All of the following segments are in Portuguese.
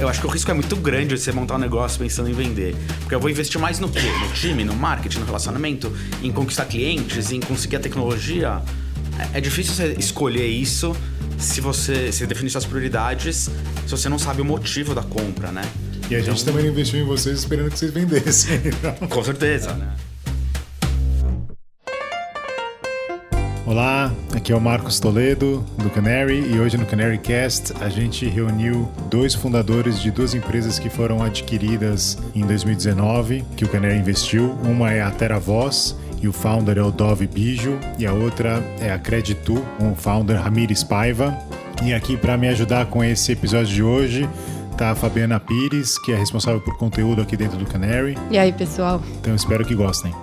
eu, acho que o risco é muito grande de você montar um negócio pensando em vender. Porque eu vou investir mais no quê? No time, no marketing, no relacionamento, em conquistar clientes, em conseguir a tecnologia. É, é difícil você escolher isso se você se definir suas prioridades se você não sabe o motivo da compra, né? E a então, gente também investiu em vocês esperando que vocês vendessem. Então. Com certeza, né? Olá, aqui é o Marcos Toledo do Canary e hoje no Canary Cast a gente reuniu dois fundadores de duas empresas que foram adquiridas em 2019 que o Canary investiu. Uma é a TerraVoz e o founder é o Dove Bijo e a outra é a Creditu, com o founder Ramires Paiva. E aqui para me ajudar com esse episódio de hoje tá a Fabiana Pires, que é responsável por conteúdo aqui dentro do Canary. E aí, pessoal? Então espero que gostem.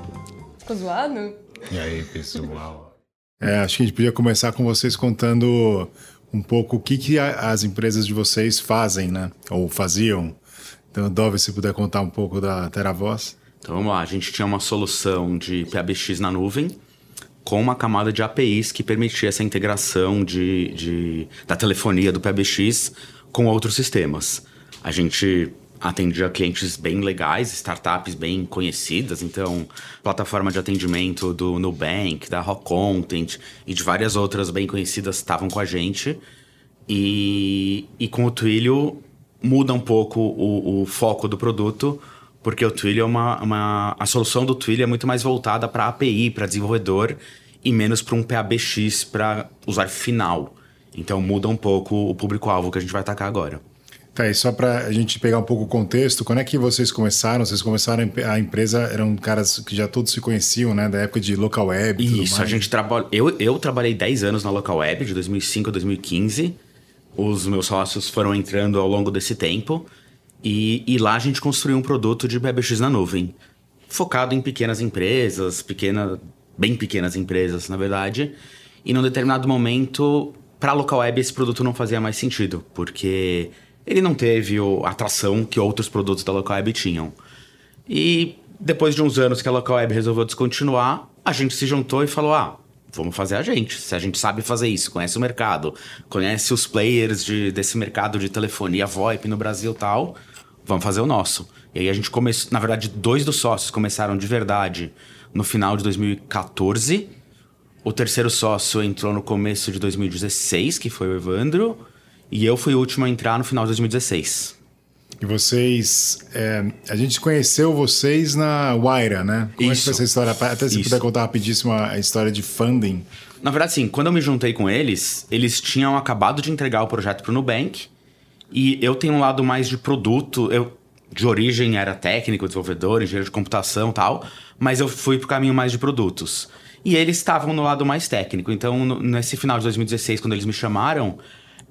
Ficou zoado? E aí, pessoal? É, acho que a gente podia começar com vocês contando um pouco o que, que as empresas de vocês fazem, né? Ou faziam. Então, Dove, se puder contar um pouco da TerraVoz. Então vamos lá, a gente tinha uma solução de PABX na nuvem com uma camada de APIs que permitia essa integração de, de da telefonia do PABX com outros sistemas. A gente atendia clientes bem legais, startups bem conhecidas, então plataforma de atendimento do Nubank, da Rock Content e de várias outras bem conhecidas estavam com a gente. E, e com o Twilio muda um pouco o, o foco do produto, porque o Twilio é uma, uma a solução do Twilio é muito mais voltada para API, para desenvolvedor e menos para um PABX para usuário final. Então muda um pouco o público-alvo que a gente vai atacar agora. Tá, e só para a gente pegar um pouco o contexto, quando é que vocês começaram? Vocês começaram a empresa, eram caras que já todos se conheciam, né? Da época de local web e Isso, a gente trabalha... Eu, eu trabalhei 10 anos na local web, de 2005 a 2015. Os meus sócios foram entrando ao longo desse tempo. E, e lá a gente construiu um produto de BBX na nuvem. Focado em pequenas empresas, pequena, bem pequenas empresas, na verdade. E num determinado momento, para local web, esse produto não fazia mais sentido. Porque ele não teve a atração que outros produtos da Local Web tinham. E depois de uns anos que a Local Web resolveu descontinuar, a gente se juntou e falou: ah, vamos fazer a gente. Se a gente sabe fazer isso, conhece o mercado, conhece os players de, desse mercado de telefonia VoIP no Brasil tal, vamos fazer o nosso. E aí a gente começou, na verdade, dois dos sócios começaram de verdade no final de 2014. O terceiro sócio entrou no começo de 2016, que foi o Evandro. E eu fui o último a entrar no final de 2016. E vocês. É, a gente conheceu vocês na Waira, né? Como Isso. é que foi essa história? Até se Isso. puder contar rapidíssimo a história de funding. Na verdade, sim, quando eu me juntei com eles, eles tinham acabado de entregar o projeto para o Nubank. E eu tenho um lado mais de produto. Eu, de origem, era técnico, desenvolvedor, engenheiro de computação e tal. Mas eu fui para o caminho mais de produtos. E eles estavam no lado mais técnico. Então, no, nesse final de 2016, quando eles me chamaram,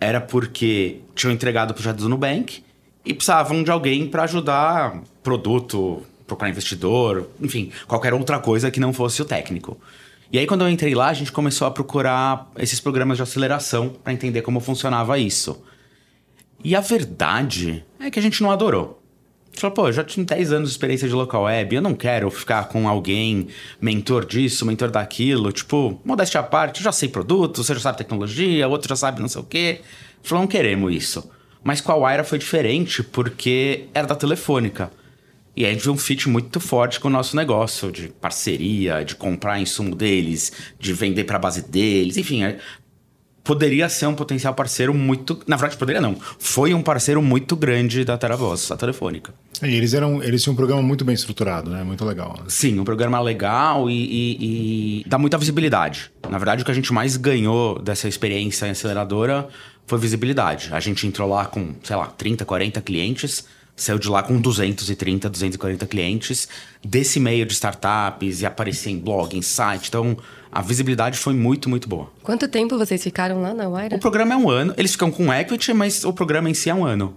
era porque tinham entregado o projeto do Nubank e precisavam de alguém para ajudar produto, procurar investidor, enfim, qualquer outra coisa que não fosse o técnico. E aí quando eu entrei lá, a gente começou a procurar esses programas de aceleração para entender como funcionava isso. E a verdade é que a gente não adorou. Falou, pô, eu já tinha 10 anos de experiência de local web, eu não quero ficar com alguém mentor disso, mentor daquilo. Tipo, modéstia à parte, eu já sei produto, você já sabe tecnologia, outro já sabe não sei o quê. Falou, não queremos isso. Mas com a Wire foi diferente porque era da Telefônica. E aí a gente viu um fit muito forte com o nosso negócio, de parceria, de comprar insumo deles, de vender para a base deles, enfim, poderia ser um potencial parceiro muito. Na verdade, poderia não. Foi um parceiro muito grande da TerraVoz, a telefônica. E eles eram. Eles tinham um programa muito bem estruturado, né? Muito legal. Né? Sim, um programa legal e, e, e, dá muita visibilidade. Na verdade, o que a gente mais ganhou dessa experiência em aceleradora foi visibilidade. A gente entrou lá com, sei lá, 30, 40 clientes saiu de lá com 230, 240 clientes desse meio de startups e aparecer em blog, em site. Então, a visibilidade foi muito, muito boa. Quanto tempo vocês ficaram lá na Wire? O programa é um ano. Eles ficam com equity, mas o programa em si é um ano.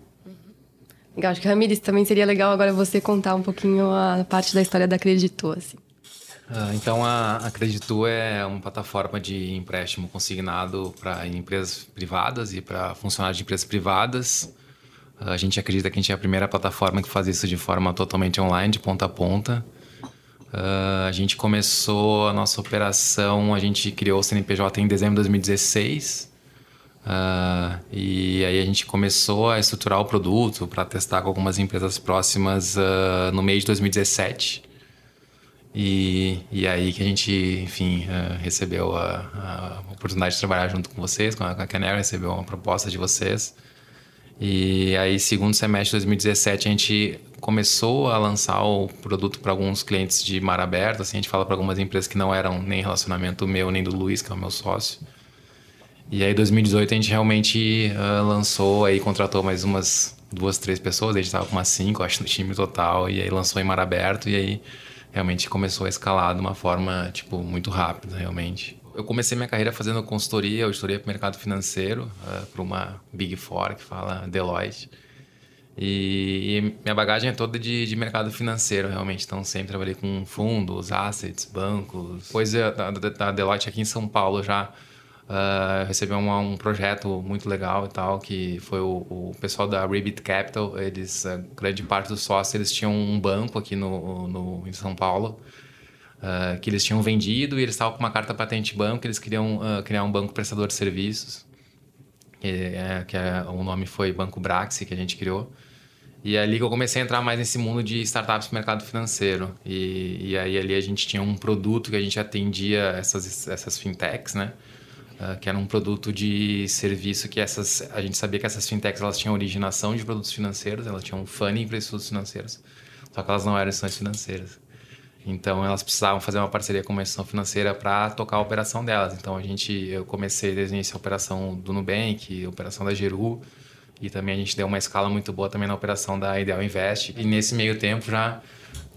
Legal. Acho que, Ramires, também seria legal agora você contar um pouquinho a parte da história da Creditu, assim. Ah, então, a Acreditu é uma plataforma de empréstimo consignado para empresas privadas e para funcionários de empresas privadas. A gente acredita que a gente é a primeira plataforma que faz isso de forma totalmente online, de ponta a ponta. Uh, a gente começou a nossa operação, a gente criou o CNPJ em dezembro de 2016. Uh, e aí a gente começou a estruturar o produto para testar com algumas empresas próximas uh, no mês de 2017. E, e aí que a gente, enfim, uh, recebeu a, a, oportunidade de trabalhar junto com vocês, com a, com a Canary, recebeu uma proposta de vocês. E aí, segundo semestre de 2017, a gente começou a lançar o produto para alguns clientes de mar aberto. Assim, a gente fala para algumas empresas que não eram nem relacionamento meu nem do Luiz, que é o meu sócio. E aí, em 2018, a gente realmente uh, lançou, aí contratou mais umas duas, três pessoas. A gente estava com umas cinco, acho, no time total. E aí lançou em mar aberto. E aí, realmente começou a escalar de uma forma, tipo, muito rápida, realmente. Eu comecei minha carreira fazendo consultoria, auditoria para o mercado financeiro, uh, para uma Big Four que fala Deloitte. E, e, minha bagagem é toda de, de, mercado financeiro, realmente. Então, sempre trabalhei com fundos, assets, bancos. Depois da, da, da Deloitte aqui em São Paulo, já uh, recebi um, projeto muito legal e tal, que foi o, o pessoal da Ribbit Capital. Eles, grande parte dos sócios, eles tinham um banco aqui no, no em São Paulo. Uh, que eles tinham vendido e eles estavam com uma carta patente banco, eles queriam uh, criar um banco prestador de serviços, que, é, que é, o nome foi Banco Braxi, que a gente criou. E é ali que eu comecei a entrar mais nesse mundo de startups no mercado financeiro. E, e aí ali a gente tinha um produto que a gente atendia essas, essas fintechs, né? Uh, que era um produto de serviço que essas a gente sabia que essas fintechs elas tinham originação de produtos financeiros, elas tinham um funding para estudos financeiros, só que elas não eram instituições financeiras. Então elas precisavam fazer uma parceria com uma instituição financeira para tocar a operação delas. Então a gente, eu comecei desde a operação do Nubank, a operação da Geru, e também a gente deu uma escala muito boa também na operação da Ideal Invest. E nesse meio tempo já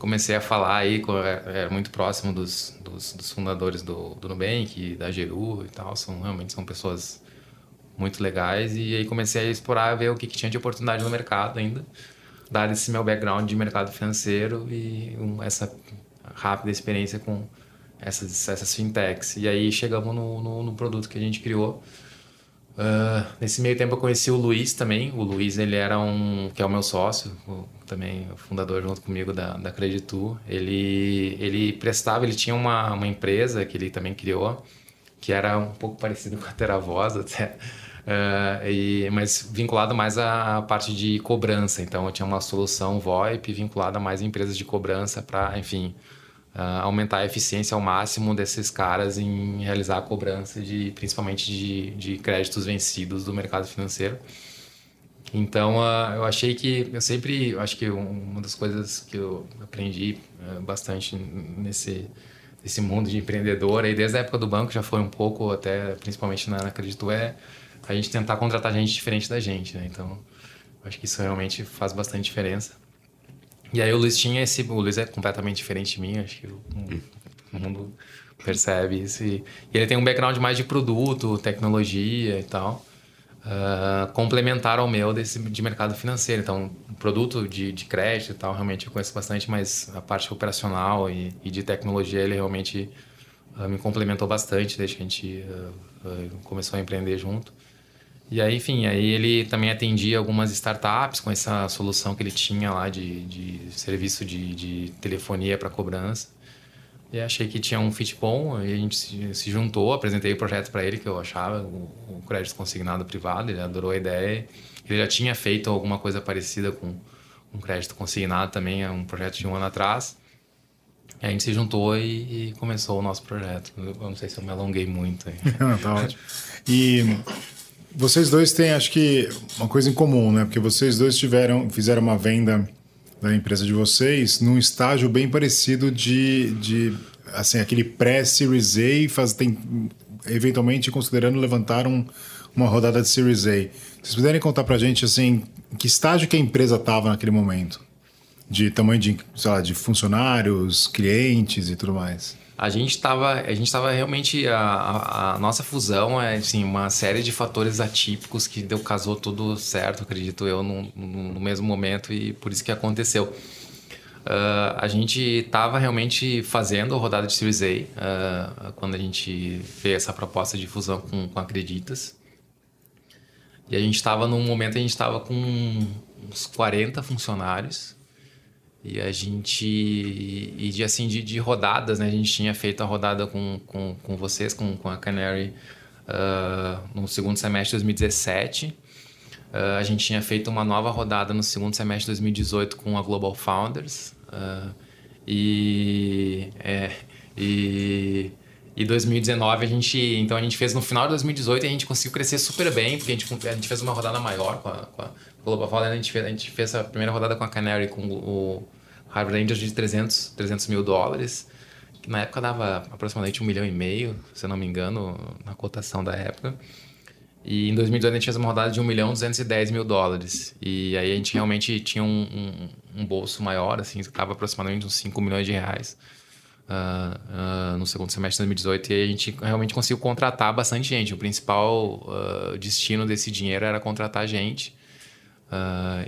comecei a falar aí, era é, é muito próximo dos, dos, dos fundadores do, do Nubank, da Geru e tal. São realmente são pessoas muito legais. E aí comecei a explorar, ver o que, que tinha de oportunidade no mercado ainda, dado esse meu background de mercado financeiro e essa rápida experiência com essas, essas fintechs. E aí chegamos no, no, no produto que a gente criou. Uh, nesse meio tempo eu conheci o Luiz também. O Luiz, ele era um... que é o meu sócio, o, também o fundador junto comigo da, da Creditu. Ele, ele prestava, ele tinha uma, uma empresa que ele também criou, que era um pouco parecido com a Teravoz até. Uh, e, mas vinculado mais à parte de cobrança. Então, eu tinha uma solução VoIP vinculada mais a empresas de cobrança para, enfim, uh, aumentar a eficiência ao máximo desses caras em realizar a cobrança de principalmente de, de créditos vencidos do mercado financeiro. Então, uh, eu achei que eu sempre, eu acho que uma das coisas que eu aprendi uh, bastante nesse nesse mundo de empreendedor, aí desde a época do banco já foi um pouco até principalmente na, na Acredito é a gente tentar contratar gente diferente da gente, né? Então, acho que isso realmente faz bastante diferença. E aí o Luiz tinha esse. O Luiz é completamente diferente de mim, acho que o, o mundo percebe isso. E, ele tem um background mais de produto, tecnologia e tal. Uh, complementar ao meu desse, de mercado financeiro. Então, produto de, de crédito e tal, realmente eu conheço bastante, mas a parte operacional e, e de tecnologia ele realmente uh, me complementou bastante desde que a gente uh, começou a empreender junto. E aí, enfim, aí ele também atendia algumas startups com essa solução que ele tinha lá de, de serviço de, de telefonia para cobrança. E achei que tinha um fit bom, e a gente se, juntou, apresentei o projeto para ele que eu achava, o, o, crédito consignado privado, ele adorou a ideia. Ele já tinha feito alguma coisa parecida com um crédito consignado também, um projeto de um ano atrás. E a gente se juntou e, e, começou o nosso projeto. Eu não sei se eu me alonguei muito. Aí. tá ótimo. E vocês dois têm, acho que, uma coisa em comum, né? Porque vocês dois tiveram, fizeram uma venda da empresa de vocês num estágio bem parecido de, de assim, aquele pré-Series A, faz, tem, eventualmente considerando levantar um, uma rodada de Series A. Vocês puderem contar pra gente, assim, que estágio que a empresa estava naquele momento? De tamanho de, sei lá, de funcionários, clientes e tudo mais a gente estava a gente estava realmente a, a, a, nossa fusão é assim uma série de fatores atípicos que deu casou tudo certo acredito eu no, no, no mesmo momento e por isso que aconteceu. Uh, a gente estava realmente fazendo a rodada de Series A uh, quando a gente fez essa proposta de fusão com, com Acreditas. E a gente estava num momento a gente estava com uns 40 funcionários e a gente. E de, assim, de, de rodadas, né? A gente tinha feito a rodada com, com, com vocês, com, com a Canary, uh, no segundo semestre de 2017. Uh, a gente tinha feito uma nova rodada no segundo semestre de 2018 com a Global Founders. Uh, e, é, e, e 2019 a gente. Então a gente fez no final de 2018 e a gente conseguiu crescer super bem, porque a gente, a gente fez uma rodada maior com a, com a Global Founders. A gente, fez, a gente fez a primeira rodada com a Canary com o Harvard Angels de 300, 300 mil dólares que na época dava aproximadamente um milhão e meio, se eu não me engano, na cotação da época. E em 2018 a gente fez uma rodada de 1 milhão 210 mil dólares. E aí a gente realmente tinha um, um, um bolso maior, assim, estava aproximadamente uns 5 milhões de reais uh, uh, no segundo semestre de 2018. E a gente realmente conseguiu contratar bastante gente. O principal uh, destino desse dinheiro era contratar gente.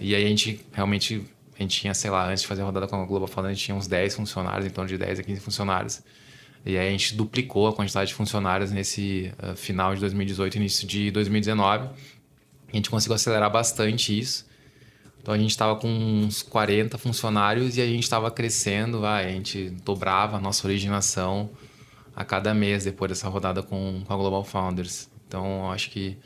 e aí a gente realmente, a gente tinha, sei lá, antes de fazer a rodada com a Global falando, a gente tinha uns 10 funcionários, em torno de 10 a 15 funcionários. E aí a gente duplicou a quantidade de funcionários nesse final de 2018 início de 2019. A gente conseguiu acelerar bastante isso. Então a gente estava com uns 40 funcionários e a gente estava crescendo, a gente dobrava a nossa originação a cada mês depois dessa rodada com, com a Global Founders. Então acho que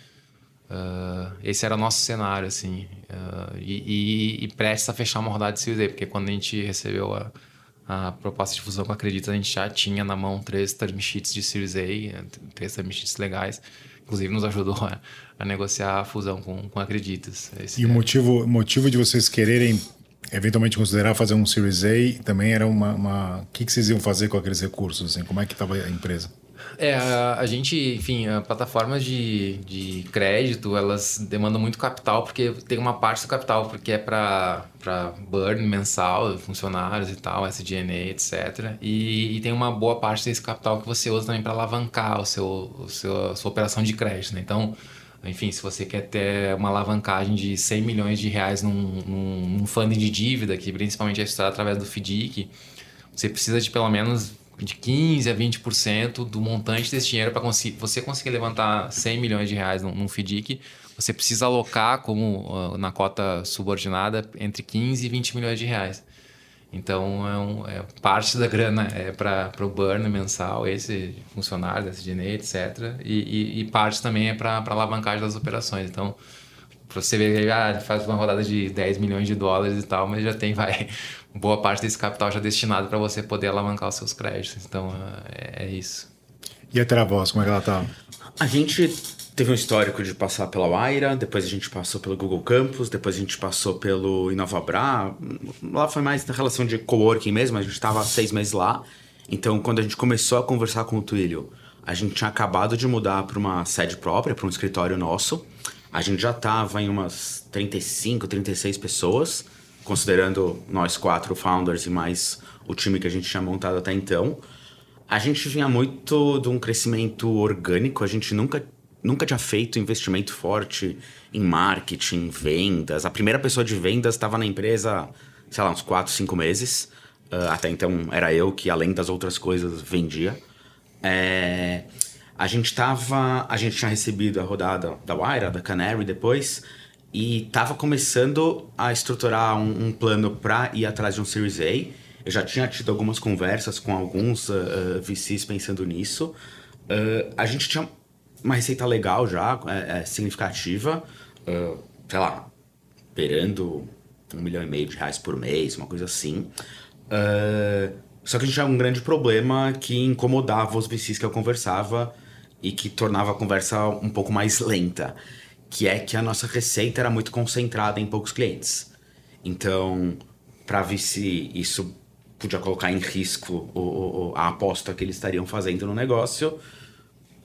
uh, esse era o nosso cenário, assim. Uh, e, e, e prestes a fechar uma rodada de Series A, porque quando a gente recebeu a a proposta de fusão com a Acredita, a gente já tinha na mão três term sheets de Series A, três term sheets legais. Inclusive, nos ajudou a, a negociar a fusão com, com Acreditas. Esse e é... o motivo, motivo de vocês quererem eventualmente considerar fazer um Series A também era uma... uma... O que, que vocês iam fazer com aqueles recursos? Assim? Como é que estava a empresa? É, a, a gente, enfim, plataformas de, de crédito, elas demandam muito capital, porque tem uma parte do capital porque é para burn mensal, funcionários e tal, SG&A, etc. E, e, tem uma boa parte desse capital que você usa também para alavancar o seu, o seu, a sua operação de crédito, né? Então, enfim, se você quer ter uma alavancagem de 100 milhões de reais num, num, num funding de dívida, que principalmente é estudado através do FDIC, você precisa de pelo menos de 15% a 20% do montante desse dinheiro para você conseguir levantar 100 milhões de reais num, num FDIC, você precisa alocar como uh, na cota subordinada entre 15 e 20 milhões de reais. Então, é, um, é parte da grana é para o burn mensal, esse funcionário, SDN, etc. E, e, e, parte também é para alavancagem das operações. Então, você ver, ah, faz uma rodada de 10 milhões de dólares e tal, mas já tem, vai, boa parte desse capital já destinado para você poder alavancar os seus créditos. Então, é, é isso. E a Teravoz, como é que ela tá? A gente teve um histórico de passar pela Waira, depois a gente passou pelo Google Campus, depois a gente passou pelo InovaBra. Lá foi mais na relação de coworking mesmo, a gente estava seis meses lá. Então, quando a gente começou a conversar com o Twilio, a gente tinha acabado de mudar para uma sede própria, para um escritório nosso. A gente já estava em umas 35, 36 pessoas considerando nós quatro founders e mais o time que a gente tinha montado até então, a gente vinha muito de um crescimento orgânico, a gente nunca, nunca tinha feito investimento forte em marketing, vendas. A primeira pessoa de vendas estava na empresa, sei lá, uns quatro, cinco meses. Uh, até então era eu que, além das outras coisas, vendia. É, a gente tava. A gente tinha recebido a rodada da Wire, da Canary depois e estava começando a estruturar um, um plano para ir atrás de um Series A. Eu já tinha tido algumas conversas com alguns uh, uh, VCs pensando nisso. Uh, a gente tinha uma receita legal já, é, é, significativa, sei lá, esperando um milhão e meio de reais por mês, uma coisa assim. só que a gente tinha um grande problema que incomodava os VCs que eu conversava e que tornava a conversa um pouco mais lenta que é que a nossa receita era muito concentrada em poucos clientes. Então, para se isso podia colocar em risco o, o, a aposta que eles estariam fazendo no negócio,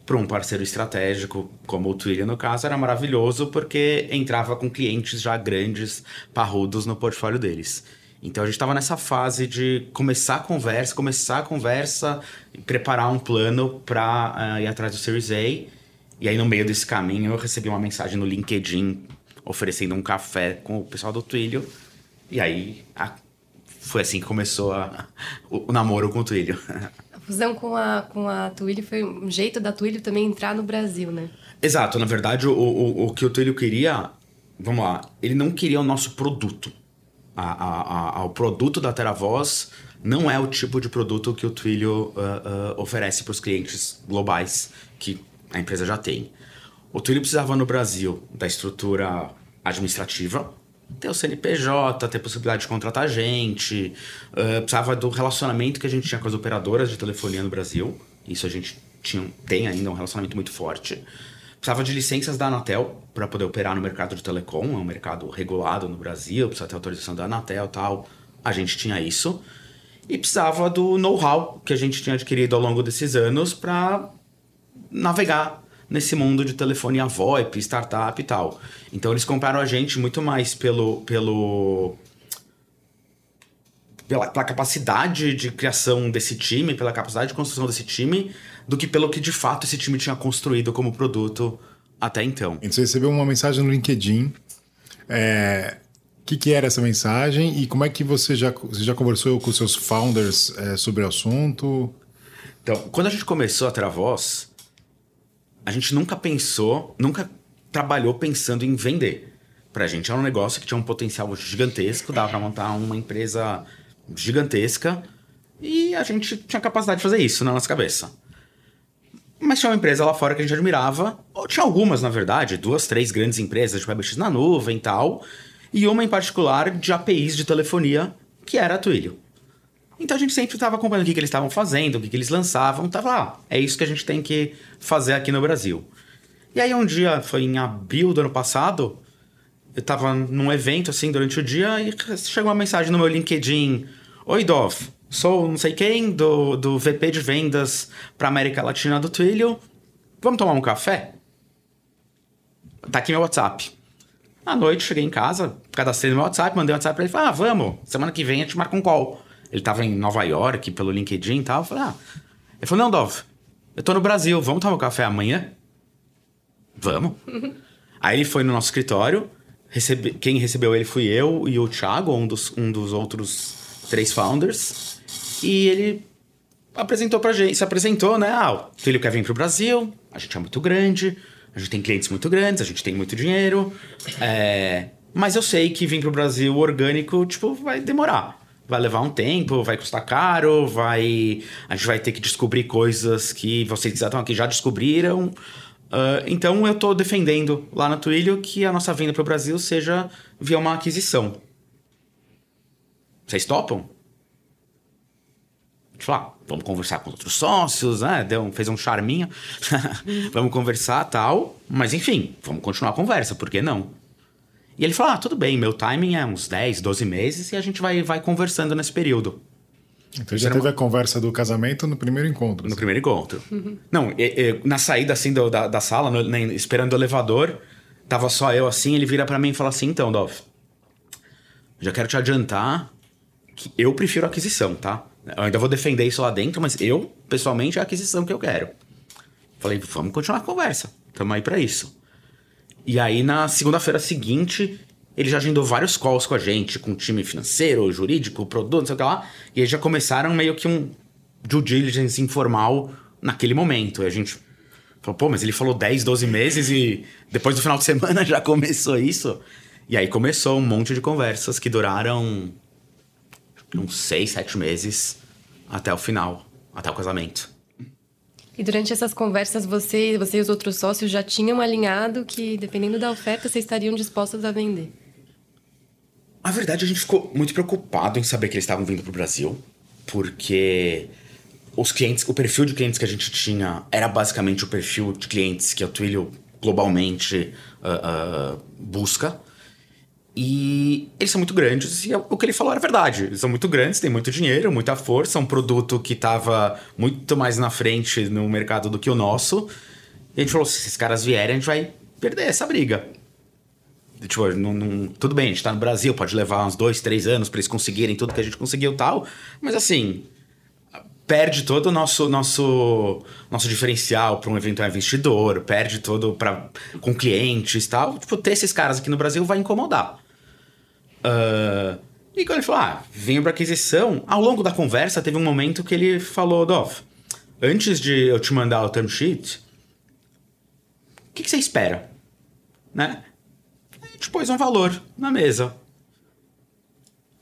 para um parceiro estratégico como o Twilio, no caso, era maravilhoso porque entrava com clientes já grandes, parrudos no portfólio deles. Então a gente estava nessa fase de começar a conversa, começar a conversa, preparar um plano para uh, eh, ir atrás do Series A e aí, no meio desse caminho, eu recebi uma mensagem no LinkedIn oferecendo um café com o pessoal do Twilio. E aí, a... foi assim que começou a... o, namoro com o Twilio. Fusão com a, com a Twilio foi um jeito da Twilio também entrar no Brasil, né? Exato. Na verdade, o, o, o que o Twilio queria... Vamos lá. Ele não queria o nosso produto. A, a, a, o produto da Teravoz não é o tipo de produto que o Twilio uh, uh, oferece para os clientes globais que a empresa já tem. O Twilio precisava no Brasil da estrutura administrativa, ter o CNPJ, ter possibilidade de contratar gente, uh, precisava do relacionamento que a gente tinha com as operadoras de telefonia no Brasil. Isso a gente tinha, tem ainda um relacionamento muito forte. Precisava de licenças da Anatel para poder operar no mercado de telecom, é um mercado regulado no Brasil, precisa ter autorização da Anatel tal. A gente tinha isso. E precisava do know-how que a gente tinha adquirido ao longo desses anos para navegar nesse mundo de telefonia VoIP, startup e tal. Então eles compraram a gente muito mais pelo pelo pela, pela, capacidade de criação desse time, pela capacidade de construção desse time, do que pelo que de fato esse time tinha construído como produto até então. Então você recebeu uma mensagem no LinkedIn. É, o que, que, era essa mensagem e como é que você já, você já conversou com seus founders é, sobre o assunto? Então, quando a gente começou a Travoz, a gente nunca pensou, nunca trabalhou pensando em vender. Pra gente era um negócio que tinha um potencial gigantesco, dava pra montar uma empresa gigantesca e a gente tinha capacidade de fazer isso na nossa cabeça. Mas tinha uma empresa lá fora que a gente admirava, ou tinha algumas, na verdade, duas, três grandes empresas de WebX na nuvem e tal, e uma em particular de APIs de telefonia, que era a Twilio. Então a gente sempre estava acompanhando o que, que eles estavam fazendo, o que, que eles lançavam, tava lá. É isso que a gente tem que fazer aqui no Brasil. E aí um dia, foi em abril do ano passado, eu estava num evento assim durante o dia e chegou uma mensagem no meu LinkedIn: Oi, Dov, sou não sei quem, do, do VP de vendas para América Latina do Twilio. Vamos tomar um café? Tá aqui meu WhatsApp. À noite, cheguei em casa, cadastrei no meu WhatsApp, mandei um WhatsApp pra ele Ah, vamos, semana que vem a gente marca um call. Ele tava em Nova York, pelo LinkedIn e tal. Eu falei, ah. Ele falou, não, Dov, eu tô no Brasil, vamos tomar um café amanhã? Vamos. Aí ele foi no nosso escritório, recebe... quem recebeu ele fui eu e o Thiago, um dos, um dos outros três founders. E ele apresentou pra gente, se apresentou, né? Ah, o filho quer vir pro Brasil, a gente é muito grande, a gente tem clientes muito grandes, a gente tem muito dinheiro. É... Mas eu sei que vir pro Brasil orgânico, tipo, vai demorar vai levar um tempo, vai custar caro, vai a gente vai ter que descobrir coisas que vocês já estão aqui já descobriram. Uh, então eu estou defendendo lá na Twilio que a nossa venda para o Brasil seja via uma aquisição. Vocês topam? Eu falar, vamos conversar com outros sócios, né? Deu, fez um charminho. vamos conversar tal. Mas enfim, vamos continuar a conversa, por que não? E ele falou: ah, tudo bem, meu timing é uns 10, 12 meses e a gente vai, vai conversando nesse período. Então já teve uma... a conversa do casamento no primeiro encontro. No assim. primeiro encontro. Uhum. Não, na saída assim do, da, da sala, no, esperando o elevador, tava só eu assim, ele vira para mim e fala assim: então, Dov, já quero te adiantar que eu prefiro aquisição, tá? Eu ainda vou defender isso lá dentro, mas eu, pessoalmente, é a aquisição que eu quero. Falei, vamos continuar a conversa. Tamo aí pra isso. E aí, na segunda-feira seguinte, ele já agendou vários calls com a gente, com o time financeiro, jurídico, produto, não sei o que lá. E aí já começaram meio que um due diligence informal naquele momento. E a gente falou, pô, mas ele falou 10, 12 meses e depois do final de semana já começou isso. E aí começou um monte de conversas que duraram uns 6, 7 meses até o final, até o casamento. E durante essas conversas, você, você e os outros sócios já tinham alinhado que, dependendo da oferta, vocês estariam dispostos a vender? A verdade, a gente ficou muito preocupado em saber que eles estavam vindo para o Brasil, porque os clientes, o perfil de clientes que a gente tinha era basicamente o perfil de clientes que a Twilio globalmente uh, uh, busca. E eles são muito grandes e o que ele falou era verdade. Eles são muito grandes, têm muito dinheiro, muita força, um produto que estava muito mais na frente no mercado do que o nosso. E a gente falou: se esses caras vierem, a gente vai perder essa briga. E, tipo, não, não, tudo bem, a gente tá no Brasil, pode levar uns dois, três anos para eles conseguirem tudo que a gente conseguiu tal, mas assim, perde todo o nosso nosso nosso diferencial para um eventual investidor, perde todo para com clientes tal. Tipo, ter esses caras aqui no Brasil vai incomodar. Uh, e quando ele falou, ah, venho para aquisição, ao longo da conversa teve um momento que ele falou, Dov, antes de eu te mandar o term sheet, o que, que você espera? Né? A gente pôs um valor na mesa.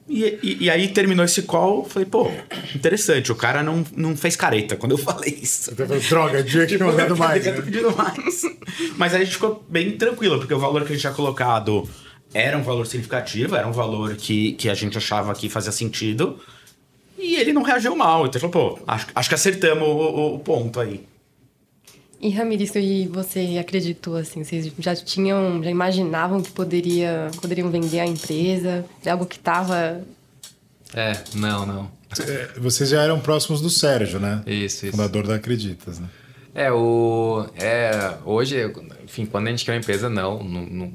E, e, e, aí terminou esse call, falei, pô, interessante, o cara não, não fez careta quando eu falei isso. Droga, devia ter mandado mais. Devia ter pedido mais. Mas aí a gente ficou bem tranquilo, porque o valor que a gente tinha colocado era um valor significativo, era um valor que, que a gente achava que fazia sentido. E ele não reagiu mal. Então falou, pô, acho, acho que acertamos o, o ponto aí. E Ramiro, e você acreditou assim? Vocês já tinham, já imaginavam que poderia, poderiam vender a empresa? É algo que estava. É, não, não. É, vocês já eram próximos do Sérgio, né? Isso, isso. Fundador da Acreditas, né? É, o. É, hoje, enfim, quando a gente quer uma empresa, não,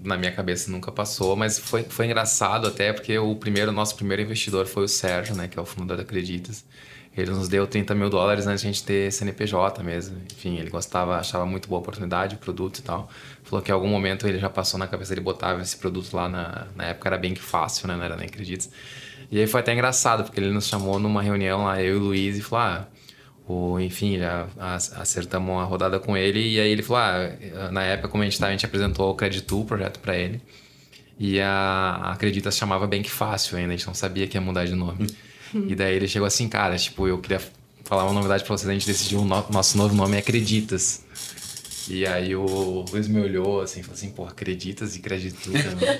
na minha cabeça nunca passou, mas foi, foi engraçado até porque o primeiro, nosso primeiro investidor foi o Sérgio, né, que é o fundador da Acreditas. Ele nos deu 30 mil dólares antes de a gente ter CNPJ mesmo. Enfim, ele gostava, achava muito boa a oportunidade, o produto e tal. Falou que em algum momento ele já passou na cabeça dele botava esse produto lá na, na época era bem que fácil, né? Não era nem acreditas. E aí foi até engraçado, porque ele nos chamou numa reunião lá, eu e o Luiz, e falou: ah, o, enfim, já acertamos a rodada com ele. E aí ele falou: ah, na época, como a gente estava, a gente apresentou o Creditu, o projeto para ele. E a, a Acredita se chamava Que Fácil ainda, a gente não sabia que ia mudar de nome. E daí ele chegou assim, cara, tipo, eu queria falar uma novidade pra vocês, a gente decidiu o no nosso novo nome é Acreditas. E aí o Luiz me olhou assim, falou assim, pô, acreditas e acredito.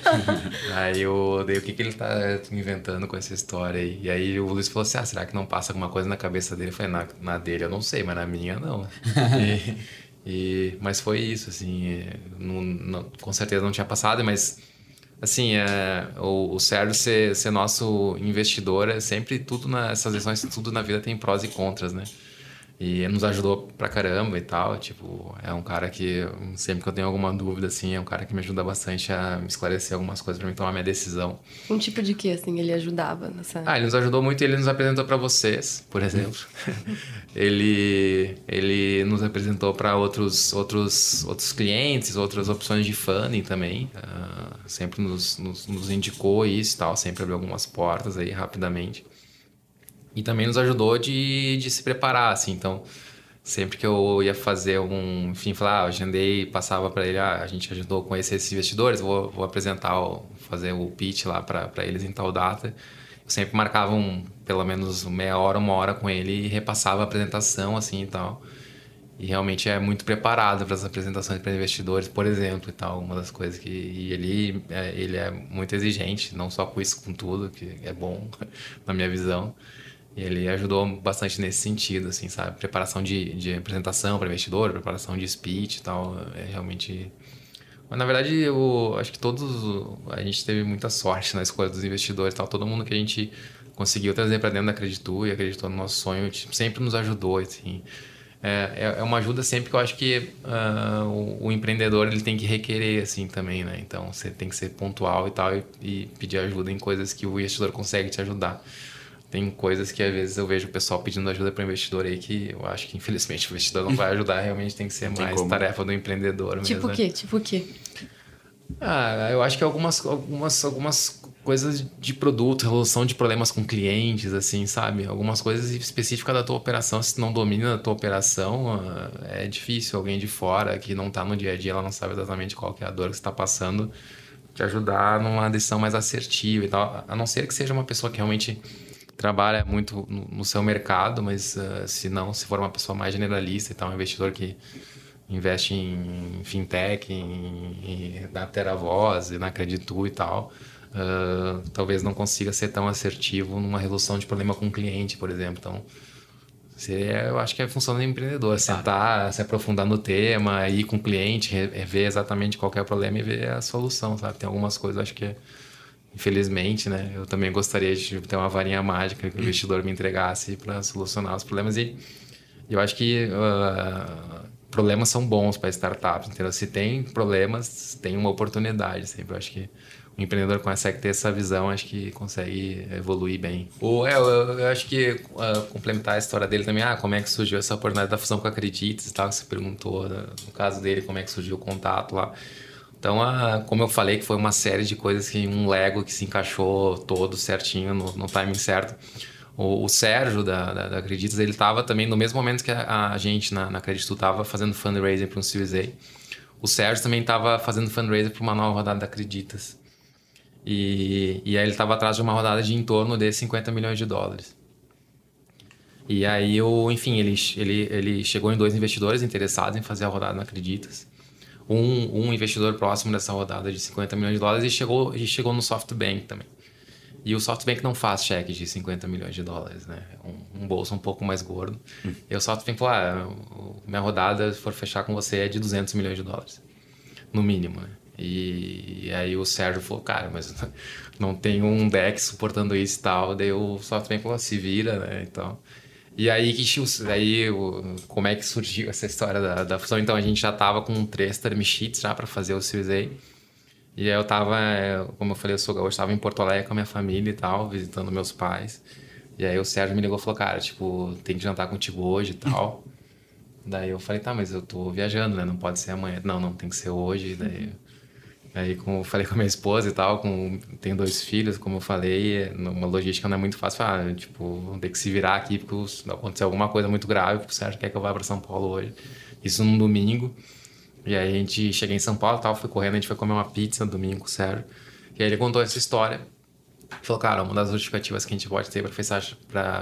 aí eu dei o que, que ele tá inventando com essa história aí. E aí o Luiz falou assim, ah, será que não passa alguma coisa na cabeça dele? Eu falei, na, na dele eu não sei, mas na minha não. e, e, mas foi isso, assim, não, não, com certeza não tinha passado, mas assim, é, o, o Sérgio ser, ser nosso investidor é sempre tudo nessas lições, tudo na vida tem prós e contras, né? E nos ajudou pra caramba e tal. Tipo, é um cara que, sempre que eu tenho alguma dúvida, assim, é um cara que me ajuda bastante a me esclarecer algumas coisas pra mim tomar minha decisão. Um tipo de que, assim, ele ajudava nessa... Ah, ele nos ajudou muito e ele nos apresentou para vocês, por exemplo. ele, ele nos apresentou para outros, outros, outros clientes, outras opções de funding também. Uh, sempre nos, nos, nos indicou isso e tal, sempre abriu algumas portas aí rapidamente. E também nos ajudou de, de se preparar, assim. Então, sempre que eu ia fazer um... Enfim, falar, ah, agendei, passava para ele, ah, a gente ajudou com esses investidores, vou, vou apresentar, fazer o pitch lá para eles em tal data. Eu sempre marcava um, pelo menos meia hora, uma hora com ele e repassava a apresentação, assim, e tal. E realmente é muito preparado para as apresentações para investidores, por exemplo, e tal. Uma das coisas que e ele, é, ele é muito exigente, não só com isso, com tudo, que é bom, na minha visão. Ele ajudou bastante nesse sentido, assim, sabe? Preparação de, de apresentação para investidor, preparação de speech e tal. É realmente. Mas na verdade, eu acho que todos. A gente teve muita sorte na escolha dos investidores e tal. Todo mundo que a gente conseguiu trazer para dentro da Acreditou e acreditou no nosso sonho tipo, sempre nos ajudou, assim. É, é, é uma ajuda sempre que eu acho que uh, o, o, empreendedor ele tem que requerer assim também, né? Então você tem que ser pontual e tal e, e pedir ajuda em coisas que o investidor consegue te ajudar tem coisas que às vezes eu vejo o pessoal pedindo ajuda para o investidor aí que eu acho que infelizmente o investidor não vai ajudar, realmente tem que ser mais como. tarefa do empreendedor tipo mesmo. Tipo o quê? Tipo o quê? Ah, eu acho que algumas, algumas, algumas coisas de produto, resolução de problemas com clientes, assim, sabe? Algumas coisas específicas da tua operação, se não domina a tua operação, ah, é difícil alguém de fora que não está no dia a dia, ela não sabe exatamente qual é a dor que está passando, te ajudar numa decisão mais assertiva e tal. A não ser que seja uma pessoa que realmente trabalha muito no, no seu mercado, mas uh, se não, se for uma pessoa mais generalista e tal, um investidor que investe em fintech, em, em na Teravoz, na Creditu e tal, uh, talvez não consiga ser tão assertivo numa resolução de problema com o cliente, por exemplo. Então, seria, eu acho que é função do empreendedor, sentar, se aprofundar no tema, ir com o cliente, ver exatamente qual é o problema e ver a solução, sabe? Tem algumas coisas, acho que é infelizmente, né? Eu também gostaria de ter uma varinha mágica que o investidor me entregasse para solucionar os problemas e eu acho que uh, problemas são bons para startups, entendeu? Se tem problemas, tem uma oportunidade sempre. Eu acho que o empreendedor consegue ter essa visão, acho que consegue evoluir bem. Ou é, eu, eu, acho que uh, complementar a história dele também, ah, como é que surgiu essa oportunidade da fusão com a Acredites e tal, que você perguntou, né? no caso dele, como é que surgiu o contato lá. Então, a, como eu falei, que foi uma série de coisas que um Lego que se encaixou todo certinho no, no timing certo. O, o Sérgio da, da, da Acreditas, ele estava também no mesmo momento que a, a gente na, na estava fazendo fundraising para um Series A. O Sérgio também estava fazendo fundraising para uma nova rodada da Acreditas. E, e aí ele estava atrás de uma rodada de em torno de 50 milhões de dólares. E aí, o, enfim, ele, ele, ele chegou em dois investidores interessados em fazer a rodada no Acreditas. Um, um investidor próximo dessa rodada de 50 milhões de dólares e chegou, e chegou no SoftBank também. E o SoftBank não faz cheque de 50 milhões de dólares, né? Um, um bolso um pouco mais gordo. Hum. E o SoftBank falou, ah, minha rodada, se for fechar com você, é de 200 milhões de dólares. No mínimo, né? E, e aí o Sérgio falou, cara, mas não tem um deck suportando isso e tal. Daí o SoftBank falou, se vira, né? Então... E aí, que, aí como é que surgiu essa história da, da fusão? Então, a gente já tava com três term sheets já para fazer o Series A. E aí eu tava, é, como eu falei, eu sou eu estava em Porto Alegre com a minha família e tal, visitando meus pais. E aí o Sérgio me ligou e falou, cara, tipo, tem que jantar contigo hoje e tal. Daí eu falei, tá, mas eu tô viajando, né? Não pode ser amanhã. Não, não, tem que ser hoje. Daí Aí, como eu falei com a minha esposa e tal, com, tenho dois filhos, como eu falei, uma logística não é muito fácil. Ah, tipo, ter que se virar aqui porque aconteceu alguma coisa muito grave, porque o Sérgio quer que eu vá para São Paulo hoje. Isso num domingo. E aí a gente cheguei em São Paulo e tal, fui correndo, a gente foi comer uma pizza no domingo com o Sérgio. E aí ele contou essa história. Falou, cara, uma das justificativas que a gente pode ter para fechar,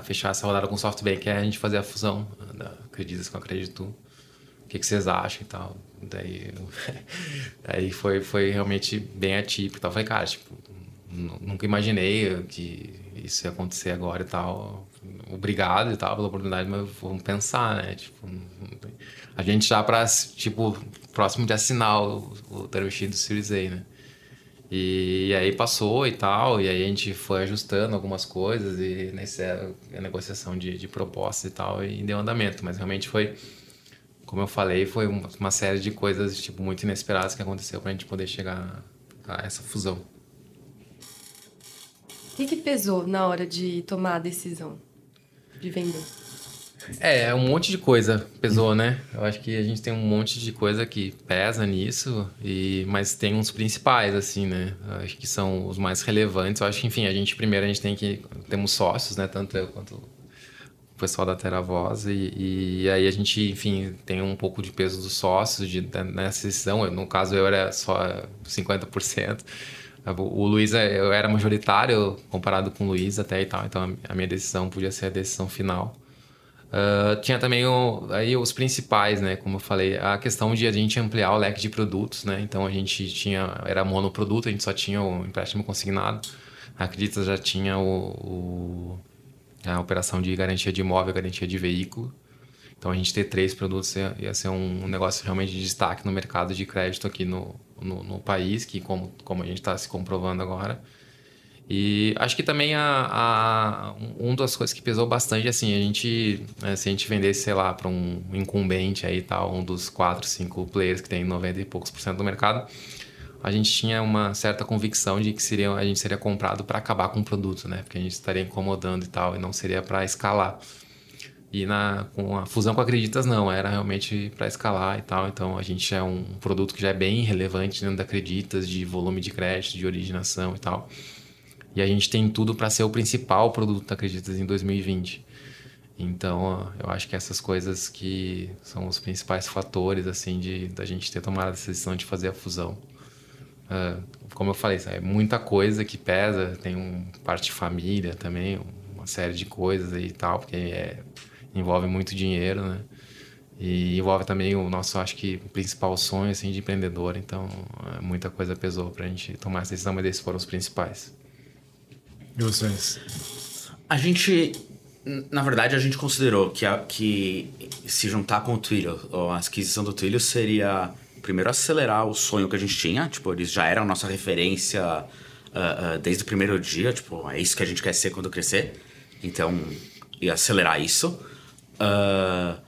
fechar essa rodada com o SoftBank é a gente fazer a fusão da Acreditas com Acredito. O que, que vocês acham e tal. Daí, aí foi, foi realmente bem atípico. Então, eu falei, cara, tipo, nunca imaginei que isso ia acontecer agora e tal. Obrigado e tal pela oportunidade, mas vamos pensar, né? Tipo, a gente já para tipo, próximo de assinar o, o term sheet do Series A, né? E, e, aí passou e tal, e aí a gente foi ajustando algumas coisas e nessa a negociação de, de propostas e tal, e deu andamento, mas realmente foi como eu falei, foi uma série de coisas tipo muito inesperadas que aconteceu para a gente poder chegar a essa fusão. O que, que pesou na hora de tomar a decisão de vender? É, é, um monte de coisa pesou, né? Eu acho que a gente tem um monte de coisa que pesa nisso, e mas tem uns principais, assim, né? Eu acho que são os mais relevantes. Eu acho que, enfim, a gente primeiro a gente tem que. Temos sócios, né? Tanto eu quanto pessoal da Teravoz e, e aí a gente, enfim, tem um pouco de peso dos sócios de, nessa decisão. Eu, no caso, eu era só 50%. O Luiz, eu era majoritário comparado com o Luiz até e tal, então a minha decisão podia ser a decisão final. Uh, tinha também o, aí os principais, né? Como eu falei, a questão de a gente ampliar o leque de produtos, né? Então a gente tinha, era monoproduto, a gente só tinha o empréstimo consignado. A Acredita já tinha o, o a operação de garantia de imóvel, garantia de veículo. Então a gente ter três produtos ia ser um negócio realmente de destaque no mercado de crédito aqui no, no, no país, que como, como a gente está se comprovando agora. E acho que também a, a, uma das coisas que pesou bastante, assim, a gente, né, se a gente vendesse, sei lá, para um incumbente aí tal, um dos quatro, cinco players que tem 90 e poucos por cento do mercado, a gente tinha uma certa convicção de que seria, a gente seria comprado para acabar com o produto, né? Porque a gente estaria incomodando e tal, e não seria para escalar. E na, com a fusão com Acreditas, não, era realmente para escalar e tal. Então a gente é um produto que já é bem relevante dentro da Acreditas, de volume de crédito, de originação e tal. E a gente tem tudo para ser o principal produto da Acreditas em 2020. Então, eu acho que essas coisas que são os principais fatores assim de da gente ter tomado a decisão de fazer a fusão. Uh, como eu falei, é muita coisa que pesa, tem um parte família também, uma série de coisas e tal, porque é, envolve muito dinheiro, né? E envolve também o nosso, acho que, principal sonho assim, de empreendedor. Então, é, muita coisa pesou para a gente tomar essa decisão, mas esses foram os principais. E vocês? A gente, na verdade, a gente considerou que, a, que se juntar com o Twilio, ou a aquisição do Twilio seria primeiro acelerar o sonho que a gente tinha, tipo, eles já eram nossa referência uh, uh, desde o primeiro dia, tipo, é isso que a gente quer ser quando crescer. Então, ia acelerar isso. Uh,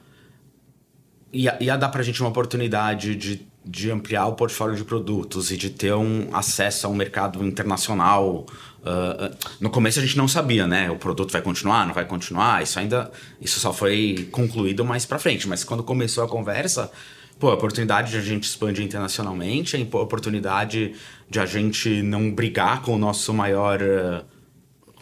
ia, ia dar pra gente uma oportunidade de, de ampliar o portfólio de produtos e de ter um acesso a um mercado internacional. Uh, no começo a gente não sabia, né? O produto vai continuar, não vai continuar. Isso ainda, isso só foi concluído mais para frente. Mas quando começou a conversa, pô, a oportunidade de a gente expandir internacionalmente, a oportunidade de a gente não brigar com o nosso maior. Uh,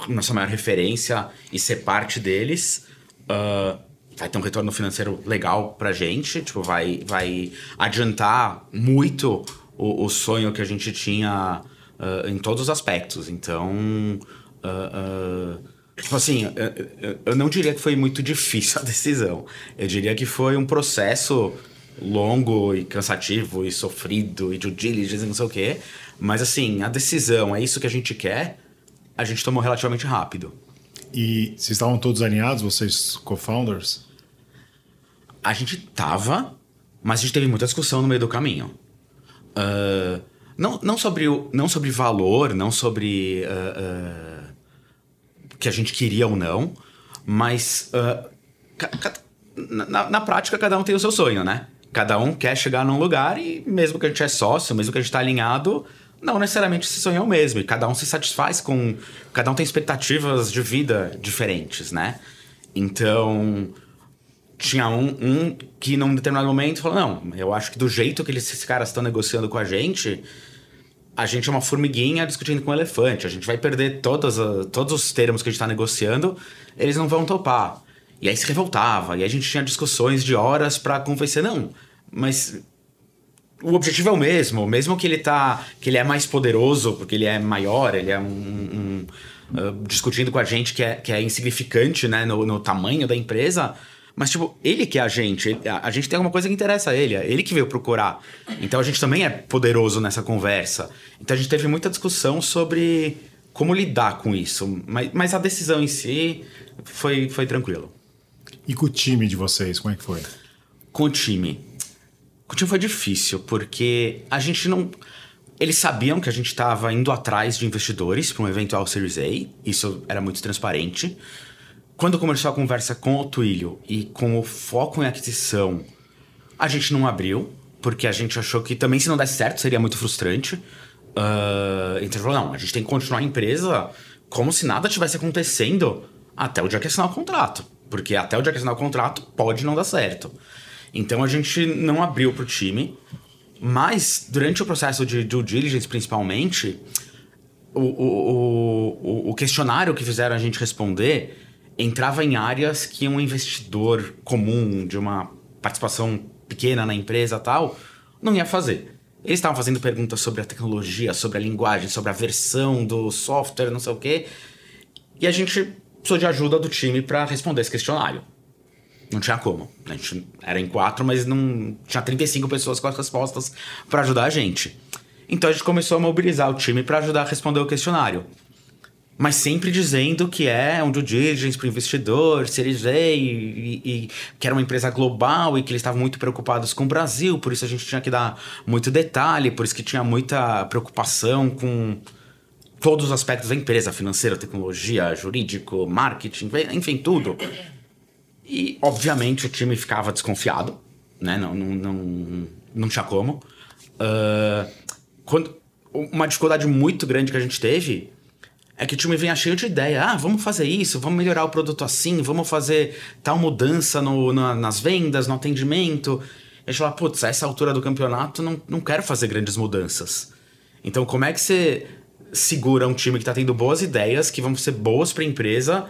nossa maior referência e ser parte deles. Uh, vai ter um retorno financeiro legal pra gente, tipo, vai, vai adiantar muito o, o sonho que a gente tinha uh, em todos os aspectos. Então, uh, tipo assim, eu não diria que foi muito difícil a decisão. Eu diria que foi um processo longo e cansativo e sofrido e due diligence e não sei o quê. Mas assim, a decisão é isso que a gente quer, a gente tomou relativamente rápido. E vocês estavam todos alinhados, vocês co-founders? A gente tava, mas a gente teve muita discussão no meio do caminho. Uh, não, não, sobre, o, não sobre valor, não sobre uh, uh, que a gente queria ou não, mas na, na, prática cada um tem o seu sonho, né? Cada um quer chegar num lugar e mesmo que a gente é sócio, mesmo que a gente está alinhado, não necessariamente esse sonho é o mesmo. E cada um se satisfaz com. Cada um tem expectativas de vida diferentes, né? Então. Tinha um, um que num determinado momento falou: Não, eu acho que do jeito que esses caras estão negociando com a gente, a gente é uma formiguinha discutindo com um elefante. A gente vai perder todas a, todos os termos que a gente está negociando, eles não vão topar. E aí se revoltava, e a gente tinha discussões de horas para convencer: Não, mas o objetivo é o mesmo, mesmo que ele tá. que ele é mais poderoso, porque ele é maior, ele é um. um uh, discutindo com a gente que é, que é insignificante, né, no, no, tamanho da empresa. Mas, tipo, ele que é a gente. A, a, gente tem alguma coisa que interessa a ele, é ele que veio procurar. Então a gente também é poderoso nessa conversa. Então a gente teve muita discussão sobre como lidar com isso. Mas, mas a decisão em si foi, foi tranquilo. E com o time de vocês, como é que foi? Com o time. Com o time foi difícil, porque a gente não. Eles sabiam que a gente estava indo atrás de investidores para um eventual Series A, isso era muito transparente. Quando começou a conversa com o Twilio e com o foco em aquisição, a gente não abriu, porque a gente achou que também se não desse certo seria muito frustrante. Uh, então a falou: não, a gente tem que continuar a empresa como se nada tivesse acontecendo até o dia que assinar o contrato. Porque até o dia que assinar o contrato pode não dar certo. Então a gente não abriu para o time, mas durante o processo de due diligence, principalmente, o, o, o, o questionário que fizeram a gente responder entrava em áreas que um investidor comum de uma participação pequena na empresa tal não ia fazer. Eles estavam fazendo perguntas sobre a tecnologia, sobre a linguagem, sobre a versão do software, não sei o quê. E a gente precisou de ajuda do time para responder esse questionário. Não tinha como. A gente era em quatro, mas não tinha 35 pessoas com as respostas para ajudar a gente. Então a gente começou a mobilizar o time para ajudar a responder o questionário. Mas sempre dizendo que é um due diligence para o investidor, Series A, e, e, e, que era uma empresa global e que eles estavam muito preocupados com o Brasil, por isso a gente tinha que dar muito detalhe, por isso que tinha muita preocupação com todos os aspectos da empresa, financeira, tecnologia, jurídico, marketing, enfim, tudo. E, obviamente, o time ficava desconfiado, né? Não, não, não, não tinha como. Uh, quando, uma dificuldade muito grande que a gente teve é que o time vinha cheio de ideia. Ah, vamos fazer isso, vamos melhorar o produto assim, vamos fazer tal mudança no, na, nas vendas, no atendimento. E a gente fala, putz, a essa altura do campeonato não, não quero fazer grandes mudanças. Então, como é que você segura um time que está tendo boas ideias, que vão ser boas para a empresa,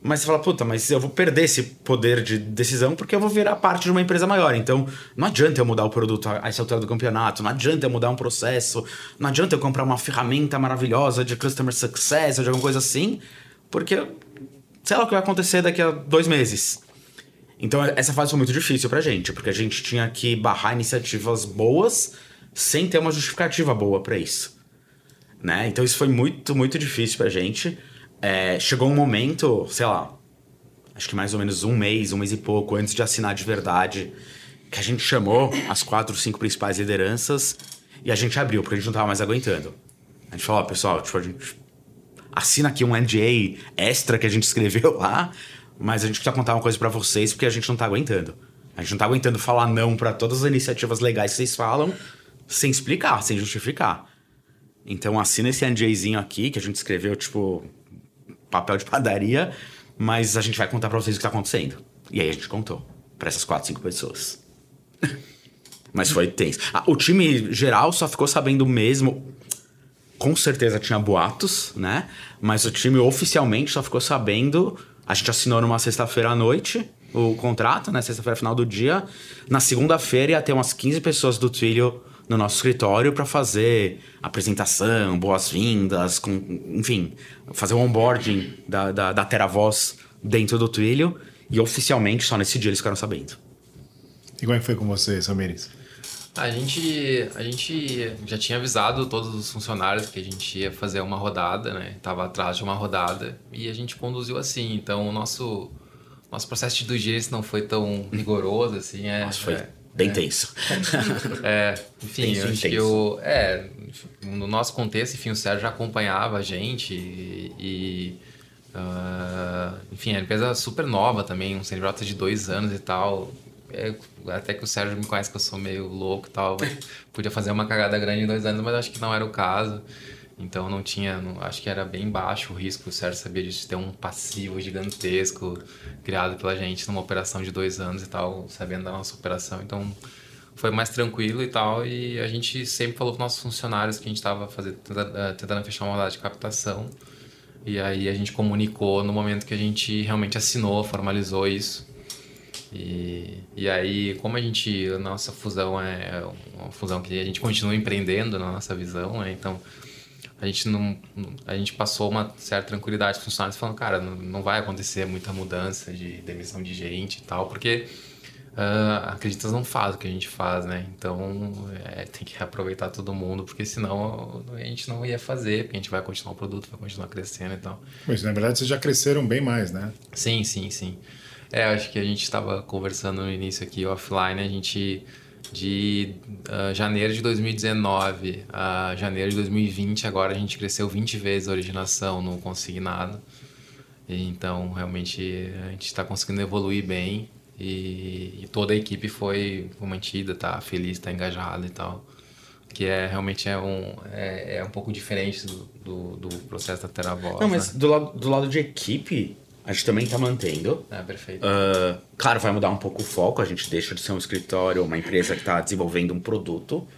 mas você fala, puta, mas eu vou perder esse poder de decisão porque eu vou virar parte de uma empresa maior. Então, não adianta eu mudar o produto a essa altura do campeonato, não adianta eu mudar um processo, não adianta eu comprar uma ferramenta maravilhosa de customer success ou de alguma coisa assim, porque sei lá o que vai acontecer daqui a dois meses. Então, essa fase foi muito difícil pra gente, porque a gente tinha que barrar iniciativas boas sem ter uma justificativa boa para isso. Né? Então, isso foi muito, muito difícil pra gente. É, chegou um momento, sei lá, acho que mais ou menos um mês, um mês e pouco antes de assinar de verdade, que a gente chamou as quatro, cinco principais lideranças e a gente abriu, porque a gente não tava mais aguentando. A gente falou, pessoal, tipo, a gente assina aqui um NDA extra que a gente escreveu lá, mas a gente precisa contar uma coisa para vocês porque a gente não tá aguentando. A gente não tá aguentando falar não para todas as iniciativas legais que vocês falam sem explicar, sem justificar. Então assina esse NDAzinho aqui que a gente escreveu, tipo, papel de padaria, mas a gente vai contar para vocês o que tá acontecendo. E aí a gente contou para essas quatro, cinco pessoas. mas foi tenso. Ah, o time geral só ficou sabendo mesmo. Com certeza tinha boatos, né? Mas o time oficialmente só ficou sabendo. A gente assinou numa sexta-feira à noite o contrato, né? Sexta-feira, final do dia. Na segunda-feira ia ter umas 15 pessoas do Twilio no nosso escritório para fazer apresentação, boas-vindas, enfim, fazer o onboarding da, da, da TeraVoz dentro do Twilio. E oficialmente, só nesse dia eles ficaram sabendo. E como é que foi com você, Samiris? A gente, a gente já tinha avisado todos os funcionários que a gente ia fazer uma rodada, né? Tava atrás de uma rodada e a gente conduziu assim. Então, o nosso, nosso processo de due diligence não foi tão rigoroso, assim. É, Nossa, foi é, bem é, tenso. É, enfim, tenso, eu acho que eu, é, no nosso contexto, enfim, o Sérgio já acompanhava a gente e, e uh, enfim, a empresa super nova também, um CNPJ de dois anos e tal. É, até que o Sérgio me conhece que eu sou meio louco e tal. Podia fazer uma cagada grande em dois anos, mas acho que não era o caso. Então não tinha, não, acho que era bem baixo o risco. O Sérgio sabia disso, de ter um passivo gigantesco criado pela gente numa operação de dois anos e tal, sabendo da nossa operação. Então foi mais tranquilo e tal. E a gente sempre falou para nossos funcionários que a gente estava tentando, tentando fechar uma rodada de captação. E aí a gente comunicou no momento que a gente realmente assinou, formalizou isso. E, e aí, como a gente, a nossa fusão é uma fusão que a gente continua empreendendo na nossa visão, né? então a gente não, a gente passou uma certa tranquilidade com os funcionários falando, cara, não, não vai acontecer muita mudança de demissão de gente e tal, porque uh, acreditas não faz o que a gente faz, né? Então é, tem que aproveitar todo mundo, porque senão a gente não ia fazer, porque a gente vai continuar o produto, vai continuar crescendo e tal. Mas na verdade vocês já cresceram bem mais, né? Sim, sim, sim. É, acho que a gente estava conversando no início aqui offline, a gente de uh, janeiro de 2019 a janeiro de 2020, agora a gente cresceu 20 vezes a originação no consignado. Então, realmente, a gente está conseguindo evoluir bem e, e, toda a equipe foi mantida, tá feliz, tá engajada e tal. Que é realmente é um, é, é um pouco diferente do, do, do processo da Teravoz. Não, mas né? do, lado, do lado de equipe, a gente também está mantendo. É, perfeito. Uh, claro, vai mudar um pouco o foco. A gente deixa de ser um escritório, uma empresa que está desenvolvendo um produto.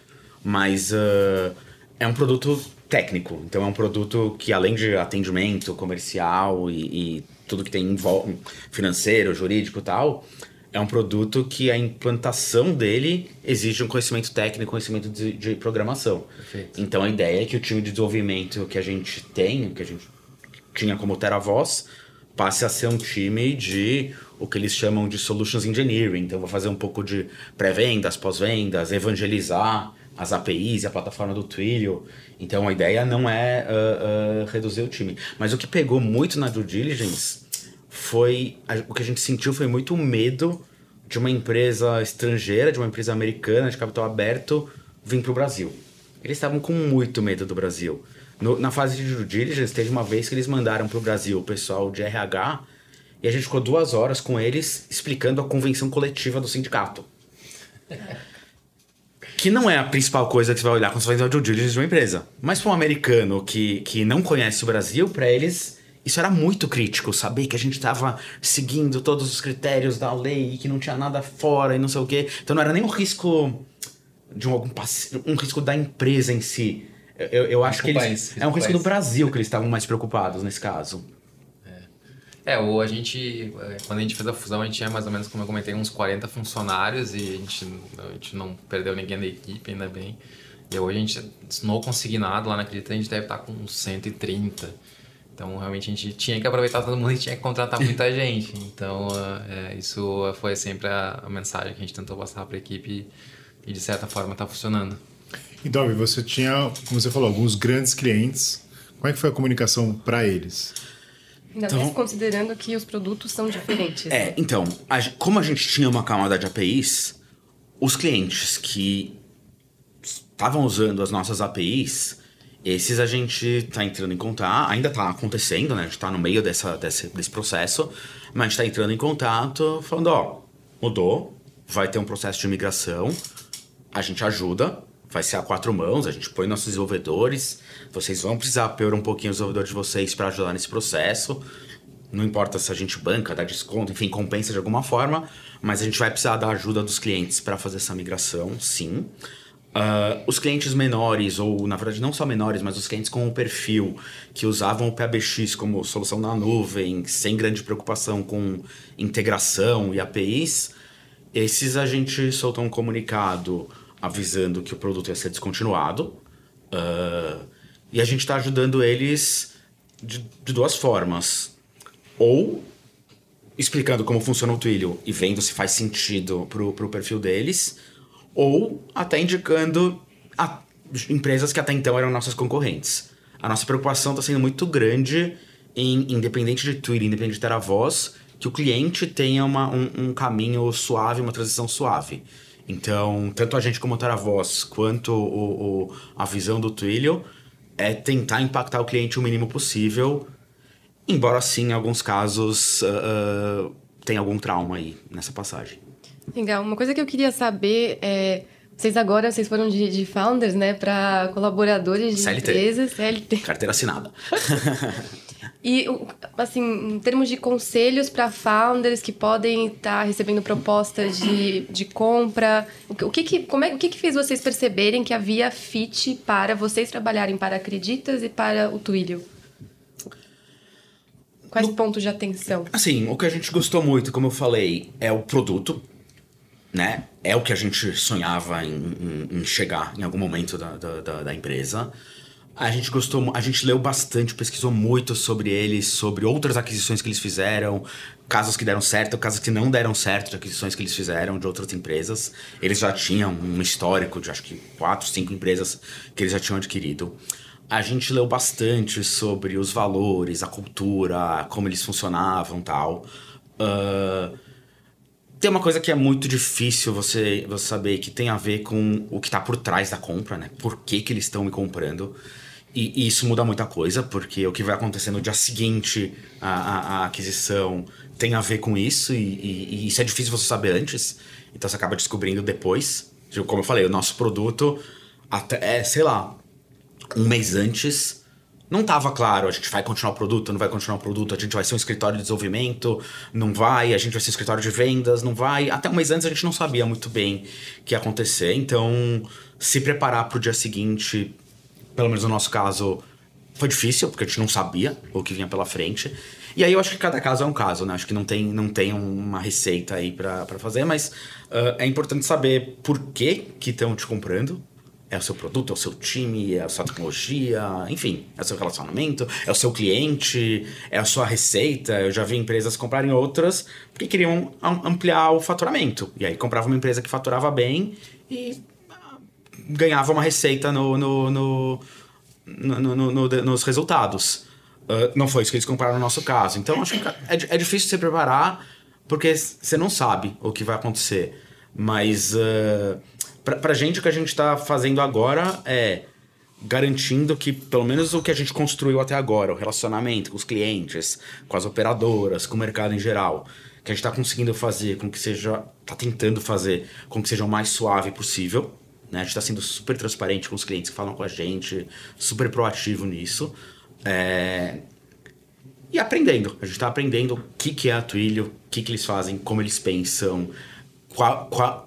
Mas uh, é um produto técnico. Então é um produto que, além de atendimento comercial e, e tudo que tem financeiro, jurídico e tal, é um produto que a implantação dele exige um conhecimento técnico, conhecimento de, de programação. Perfeito. Então a ideia é que o time de desenvolvimento que a gente tem, que a gente tinha como TeraVoz, passe a ser um time de o que eles chamam de solutions engineering. Então, vou fazer um pouco de pré-vendas, pós-vendas, evangelizar as APIs e a plataforma do Twilio. Então, a ideia não é uh, uh, reduzir o time. Mas o que pegou muito na due diligence foi... o que a gente sentiu foi muito medo de uma empresa estrangeira, de uma empresa americana de capital aberto, vir para o Brasil. Eles estavam com muito medo do Brasil. No, na fase de due diligence, teve uma vez que eles mandaram para o Brasil o pessoal de RH e a gente ficou duas horas com eles explicando a convenção coletiva do sindicato. que não é a principal coisa que você vai olhar quando você vai fazer o due diligence de uma empresa. Mas para um americano que, que não conhece o Brasil, para eles isso era muito crítico, saber que a gente estava seguindo todos os critérios da lei e que não tinha nada fora e não sei o quê. Então não era nem um risco de um, algum um risco da empresa em si. Eu, eu acho que eles. É um risco do Brasil que eles estavam mais preocupados nesse caso. É, ou a gente, é, quando a gente fez a fusão, a gente tinha mais ou menos, como eu comentei, uns 40 funcionários e a gente, a gente não perdeu ninguém da equipe, ainda bem. E hoje a gente, no consignado lá na Acredita, a gente deve estar com uns 130. Então, realmente, a gente tinha que aproveitar todo mundo e tinha que contratar muita gente. Então, é, isso foi sempre a, a, mensagem que a gente tentou passar para a equipe e, de certa forma, está funcionando. Então, você tinha, como você falou, alguns grandes clientes. Como é que foi a comunicação para eles? Ainda então, mais considerando que os produtos são diferentes. É, né? então, a, como a gente tinha uma camada de APIs, os clientes que estavam usando as nossas APIs, esses a gente está entrando em contato, ainda está acontecendo, né? A gente está no meio dessa, desse, desse processo, mas a gente está entrando em contato falando, ó, mudou, vai ter um processo de migração, a gente ajuda, vai ser a quatro mãos, a gente põe nossos desenvolvedores, vocês vão precisar pôr um pouquinho os desenvolvedores de vocês para ajudar nesse processo. Não importa se a gente banca, dá desconto, enfim, compensa de alguma forma, mas a gente vai precisar da ajuda dos clientes para fazer essa migração, sim. Uh, os clientes menores, ou na verdade não só menores, mas os clientes com o perfil que usavam o PBX como solução na nuvem, sem grande preocupação com integração e APIs, esses a gente soltou um comunicado avisando que o produto ia ser descontinuado. Uh, e a gente está ajudando eles de, de, duas formas. Ou explicando como funciona o Twilio e vendo se faz sentido pro, pro perfil deles, ou até indicando a, empresas que até então eram nossas concorrentes. A nossa preocupação está sendo muito grande em, independente de Twilio, independente de ter a voz, que o cliente tenha uma, um, um caminho suave, uma transição suave. Então, tanto a gente como a voz quanto o, o, a visão do Twilio é tentar impactar o cliente o mínimo possível, embora sim, em alguns casos, uh, uh, tenha algum trauma aí nessa passagem. Legal. Uma coisa que eu queria saber é... Vocês agora, vocês foram de, de founders, né, para colaboradores de CLT. empresas. CLT. Carteira assinada. E, assim, em termos de conselhos para founders que podem estar tá recebendo propostas de, de compra, o que, que, como é, o que, que fez vocês perceberem que havia fit para vocês trabalharem para Acreditas e para o Twilio? Quais no, pontos de atenção? Assim, o que a gente gostou muito, como eu falei, é o produto, né? É o que a gente sonhava em, em, em chegar em algum momento da, da, da empresa. A gente gostou, a gente leu bastante, pesquisou muito sobre eles, sobre outras aquisições que eles fizeram, casos que deram certo, casos que não deram certo de aquisições que eles fizeram de outras empresas. Eles já tinham um histórico de acho que quatro, cinco empresas que eles já tinham adquirido. A gente leu bastante sobre os valores, a cultura, como eles funcionavam tal. Uh, tem uma coisa que é muito difícil você, você saber que tem a ver com o que está por trás da compra, né? Por que, que eles estão me comprando. E, isso muda muita coisa, porque o que vai acontecer no dia seguinte à, aquisição tem a ver com isso, e, e, e, isso é difícil você saber antes, então você acaba descobrindo depois. Tipo, como eu falei, o nosso produto, até, é, sei lá, um mês antes, não estava claro, a gente vai continuar o produto, não vai continuar o produto, a gente vai ser um escritório de desenvolvimento, não vai, a gente vai ser um escritório de vendas, não vai. Até um mês antes a gente não sabia muito bem o que ia acontecer, então se preparar para o dia seguinte pelo menos no nosso caso, foi difícil, porque a gente não sabia o que vinha pela frente. E aí eu acho que cada caso é um caso, né? Acho que não tem, não tem uma receita aí para fazer, mas uh, é importante saber por que que estão te comprando. É o seu produto, é o seu time, é a sua tecnologia, enfim, é o seu relacionamento, é o seu cliente, é a sua receita. Eu já vi empresas comprarem outras porque queriam ampliar o faturamento. E aí comprava uma empresa que faturava bem e ganhava uma receita no, no, no, no nos resultados. Uh, não foi isso que eles compraram no nosso caso. Então, acho que é, é difícil se preparar porque você não sabe o que vai acontecer. Mas, uh, pra, pra gente, o que a gente está fazendo agora é garantindo que, pelo menos o que a gente construiu até agora, o relacionamento com os clientes, com as operadoras, com o mercado em geral, que a gente está conseguindo fazer com que seja, está tentando fazer com que seja o mais suave possível. Né? A gente está sendo super transparente com os clientes que falam com a gente, super proativo nisso. É... E aprendendo. A gente está aprendendo o que, que é a Twilio, o que, que eles fazem, como eles pensam,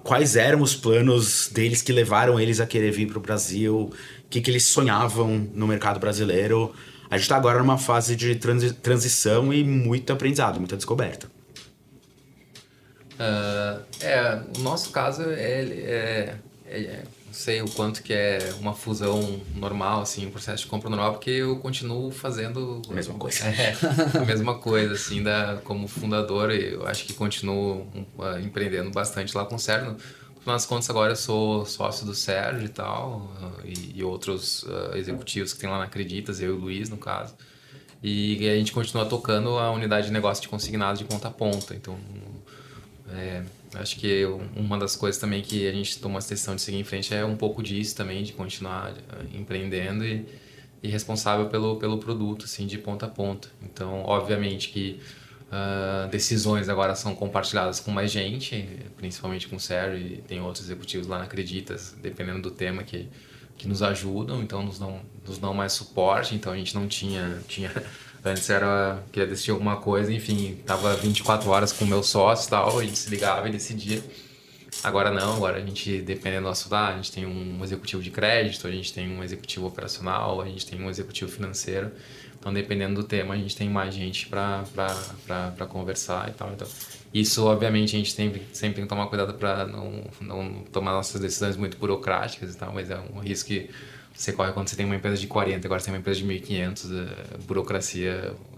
quais eram os planos deles que levaram eles a querer vir para o Brasil, o que, que eles sonhavam no mercado brasileiro. A gente está agora numa fase de transi transição e muito aprendizado, muita descoberta. Uh, é, o nosso caso é, é é, não sei o quanto que é uma fusão normal, assim, um processo de compra normal, porque eu continuo fazendo... A mesma coisa. É, a mesma coisa, assim, da, como fundador, eu acho que continuo uh, empreendendo bastante lá com o Sérgio. No final das contas, agora eu sou sócio do Sérgio e tal, uh, e, e, outros uh, executivos que tem lá na Acreditas, eu e o Luiz, no caso. E a gente continua tocando a unidade de negócio de consignado de ponta a ponta, então... É, Acho que uma das coisas também que a gente toma a decisão de seguir em frente é um pouco disso também, de continuar eh, empreendendo e, e responsável pelo, pelo produto, assim, de ponta a ponta. Então, obviamente que uh, decisões agora são compartilhadas com mais gente, principalmente com o Sérgio e tem outros executivos lá na Acreditas, dependendo do tema que, que nos ajudam, então nos dão, nos dão mais suporte, então a gente não tinha... tinha Antes era, queria decidir alguma coisa, enfim, tava 24 horas com o meu sócio e tal, gente se ligava e decidia. Agora não, agora a gente, dependendo do assunto, ah, a gente tem um executivo de crédito, a gente tem um executivo operacional, a gente tem um executivo financeiro. Então, dependendo do tema, a gente tem mais gente para conversar e tal. Então, Isso, obviamente, a gente tem, sempre tem que tomar cuidado para não, não tomar nossas decisões muito burocráticas e tal, mas é um risco que você corre quando você tem uma empresa de 40, agora você tem uma empresa de 1.500, é, burocracia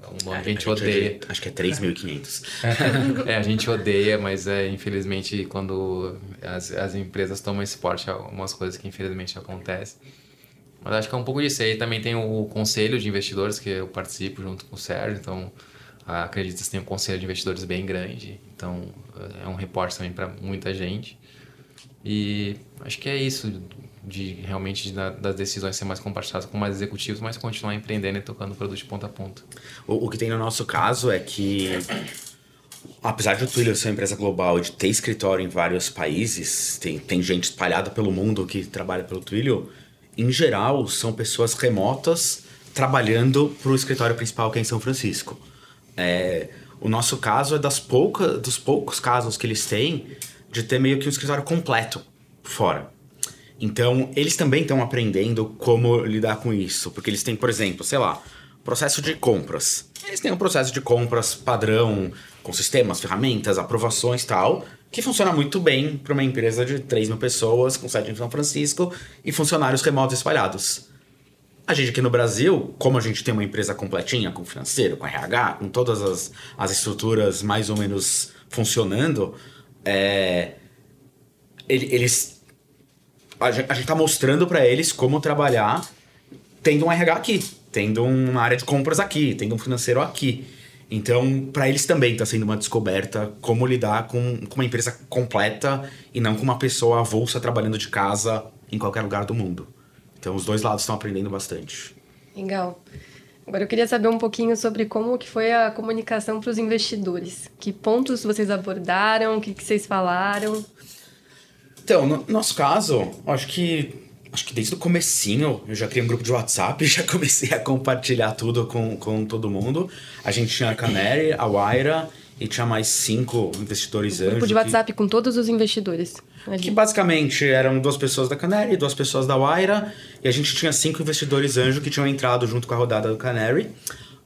é um nome é, que a gente odeia. Acho que é 3.500. é, a gente odeia, mas é, infelizmente quando as, as empresas tomam esse porte, algumas coisas que infelizmente acontecem. Mas acho que é um pouco disso. Aí também tem o conselho de investidores que eu participo junto com o Sérgio, então acredito que tem um conselho de investidores bem grande, então é um reporte também para muita gente. E acho que é isso, de realmente das decisões ser mais compartilhadas com mais executivos, mas continuar empreendendo e tocando o produto de ponta a ponta. O, o que tem no nosso caso é que, apesar de o Twilio ser uma empresa global e de ter escritório em vários países, tem, tem gente espalhada pelo mundo que trabalha pelo Twilio, em geral são pessoas remotas trabalhando para o escritório principal que é em São Francisco. É, o nosso caso é das pouca, dos poucos casos que eles têm de ter meio que um escritório completo fora. Então, eles também estão aprendendo como lidar com isso. Porque eles têm, por exemplo, sei lá, processo de compras. Eles têm um processo de compras padrão, com sistemas, ferramentas, aprovações tal, que funciona muito bem para uma empresa de 3 mil pessoas, com sede em São Francisco e funcionários remotos espalhados. A gente aqui no Brasil, como a gente tem uma empresa completinha, com financeiro, com RH, com todas as, as estruturas mais ou menos funcionando, é, eles a gente, a gente tá mostrando para eles como trabalhar tendo um RH aqui, tendo uma área de compras aqui, tendo um financeiro aqui. Então, para eles também está sendo uma descoberta como lidar com, com uma empresa completa e não com uma pessoa avulsa trabalhando de casa em qualquer lugar do mundo. Então, os dois lados estão aprendendo bastante. Legal. Agora eu queria saber um pouquinho sobre como que foi a comunicação para os investidores. Que pontos vocês abordaram, o que, que vocês falaram? Então, no nosso caso, acho que acho que desde o comecinho eu já criei um grupo de WhatsApp, já comecei a compartilhar tudo com, com todo mundo. A gente tinha a Canary, a Waira e tinha mais cinco investidores um Grupo de WhatsApp que... com todos os investidores. Que basicamente eram duas pessoas da Canary, duas pessoas da Waira, e a gente tinha cinco investidores anjo que tinham entrado junto com a rodada do Canary.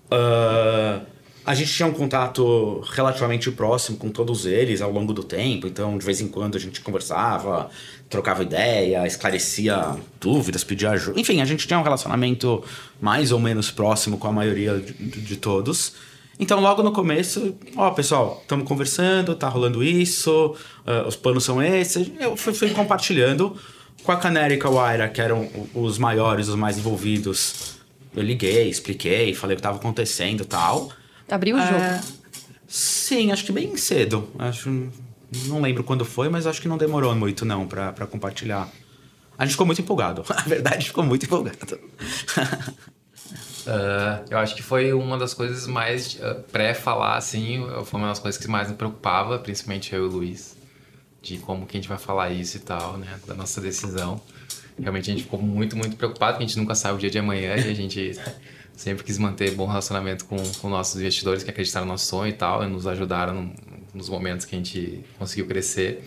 Uh, a gente tinha um contato relativamente próximo com todos eles ao longo do tempo, então de vez em quando a gente conversava, trocava ideia, esclarecia dúvidas, pedia ajuda. Enfim, a gente tinha um relacionamento mais ou menos próximo com a maioria de, de todos. Então, logo no começo, ó, pessoal, estamos conversando, tá rolando isso, uh, os planos são esses. Eu fui, fui compartilhando com a Canary e com a Waira, que eram os maiores, os mais envolvidos. Eu liguei, expliquei, falei o que estava acontecendo e tal. Abriu o jogo. É, sim, acho que bem cedo. Acho, não lembro quando foi, mas acho que não demorou muito não para compartilhar. A gente ficou muito empolgado. A verdade, ficou muito empolgado. Uh, eu acho que foi uma das coisas mais uh, pré-falar, assim, foi uma das coisas que mais me preocupava, principalmente eu e o Luiz, de como que a gente vai falar isso e tal, né, da nossa decisão. Realmente a gente ficou muito, muito preocupado, que a gente nunca sabe o dia de amanhã e a gente sempre quis manter bom relacionamento com, com nossos investidores que acreditaram no nosso sonho e tal, e nos ajudaram no, nos momentos que a gente conseguiu crescer.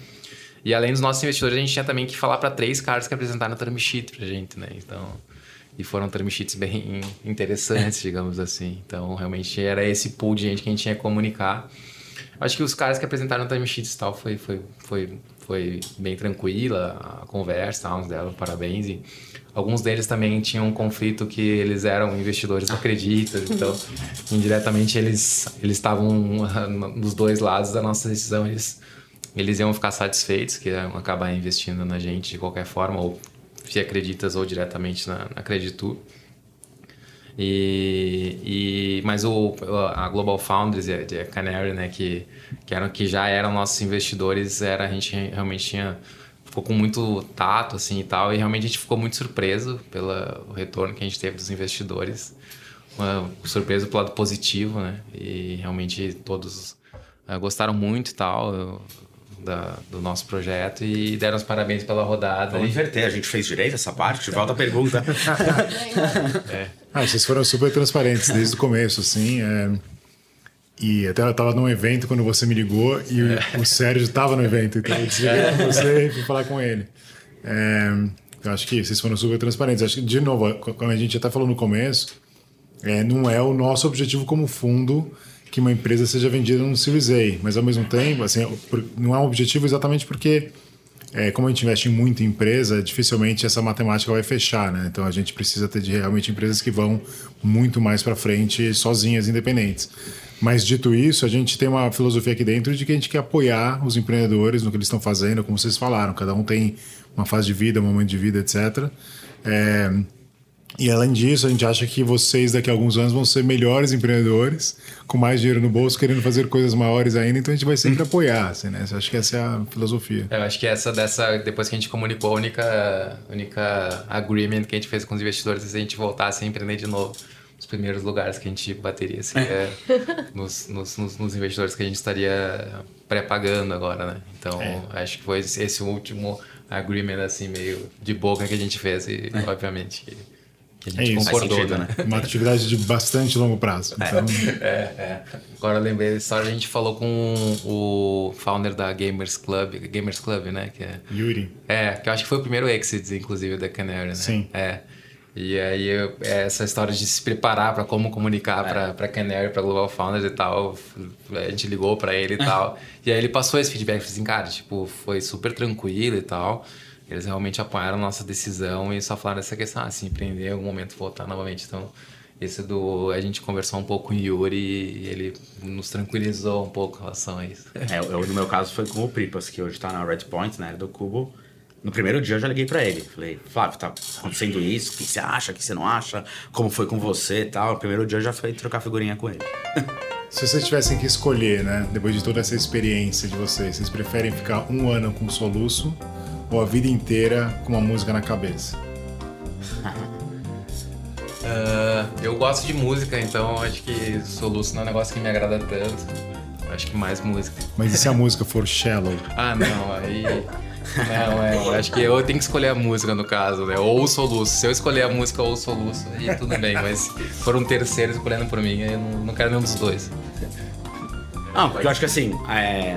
E além dos nossos investidores, a gente tinha também que falar para três caras que apresentaram a term sheet pra gente, né? Então, e foram sheets bem interessantes, digamos assim. Então, realmente era esse pool de gente que a gente tinha que comunicar. Acho que os caras que apresentaram sheets e tal foi, foi, foi, foi bem tranquila a conversa, uns deram parabéns e Alguns deles também tinham um conflito que eles eram investidores acreditas, então indiretamente eles eles estavam nos dois lados da nossa decisão, eles eles iam ficar satisfeitos que iam acabar investindo na gente de qualquer forma ou se acreditas ou diretamente na, na Creditu. E, e mas o a Global Founders e a Canary, né, que que eram que já eram nossos investidores, era a gente realmente tinha ficou com muito tato assim e tal e realmente a gente ficou muito surpreso pelo retorno que a gente teve dos investidores uma surpresa pelo lado positivo né e realmente todos uh, gostaram muito e tal uh, da, do nosso projeto e deram os parabéns pela rodada. Vamos inverter, a gente fez direito essa parte? Volta a pergunta. é. ah, vocês foram super transparentes desde o começo, assim. É... E até eu tava num evento quando você me ligou e é. o Sérgio estava no evento, então eu desliguei é. com você e fui falar com ele. É, eu acho que vocês foram super transparentes. Acho que, de novo, como a gente até falou no começo, é, não é o nosso objetivo como fundo que uma empresa seja vendida no Series A, mas ao mesmo tempo, assim, não é um objetivo exatamente porque é, como a gente investe em empresa, dificilmente essa matemática vai fechar, né? Então a gente precisa ter de realmente empresas que vão muito mais para frente sozinhas, independentes. Mas dito isso, a gente tem uma filosofia aqui dentro de que a gente quer apoiar os empreendedores no que eles estão fazendo, como vocês falaram, cada um tem uma fase de vida, um momento de vida, etc. É, e além disso, a gente acha que vocês daqui a alguns anos vão ser melhores empreendedores, com mais dinheiro no bolso, querendo fazer coisas maiores ainda, então a gente vai sempre apoiar, assim, né? Eu acho que essa é a filosofia. Eu acho que essa dessa, depois que a gente comunicou, a única, única agreement que a gente fez com os investidores é se a gente voltasse a empreender de novo. Os primeiros lugares que a gente bateria assim, é nos, nos, nos, nos, investidores que a gente estaria pré-pagando agora, né? Então, é. acho que foi esse último agreement, assim, meio de boca que a gente fez e, é. obviamente que a gente é isso, concordou, sentido, né? Uma atividade de bastante longo prazo. É. Então... É, é. Agora eu lembrei da história, a gente falou com o founder da Gamers Club, Gamers Club, né? Que é, Yuri. É, que eu acho que foi o primeiro exit, inclusive, da Canary, né? Sim. É. E aí, essa história de se preparar para como comunicar é. para Canary, para Global Founders e tal, a gente ligou para ele e tal. e aí ele passou esse feedback, assim, cara, tipo, foi super tranquilo e tal. Eles realmente apoiaram a nossa decisão e só falaram essa questão, ah, se empreender em algum momento voltar novamente. Então, esse do a gente conversou um pouco com o Yuri e ele nos tranquilizou um pouco em relação a isso. É, eu, no meu caso foi com o Pripas, que hoje está na Red Point, né, do Cubo. No primeiro dia eu já liguei para ele. Falei, Flávio, tá acontecendo isso? O que você acha? O que você não acha? Como foi com você e tal? No primeiro dia eu já fui trocar figurinha com ele. Se vocês tivessem que escolher, né, depois de toda essa experiência de vocês, vocês preferem ficar um ano com soluço ou a vida inteira com uma música na cabeça? uh, eu gosto de música, então acho que soluço não é um negócio que me agrada tanto. Acho que mais música. Mas e se a música for shallow? Ah, não, aí. Não, é, eu acho que eu tenho que escolher a música no caso, né? Ou o soluço. Se eu escolher a música ou o soluço, aí tudo bem. Mas se for um terceiro escolhendo por mim, eu não, não quero nenhum dos dois. Não, porque eu acho que assim, é,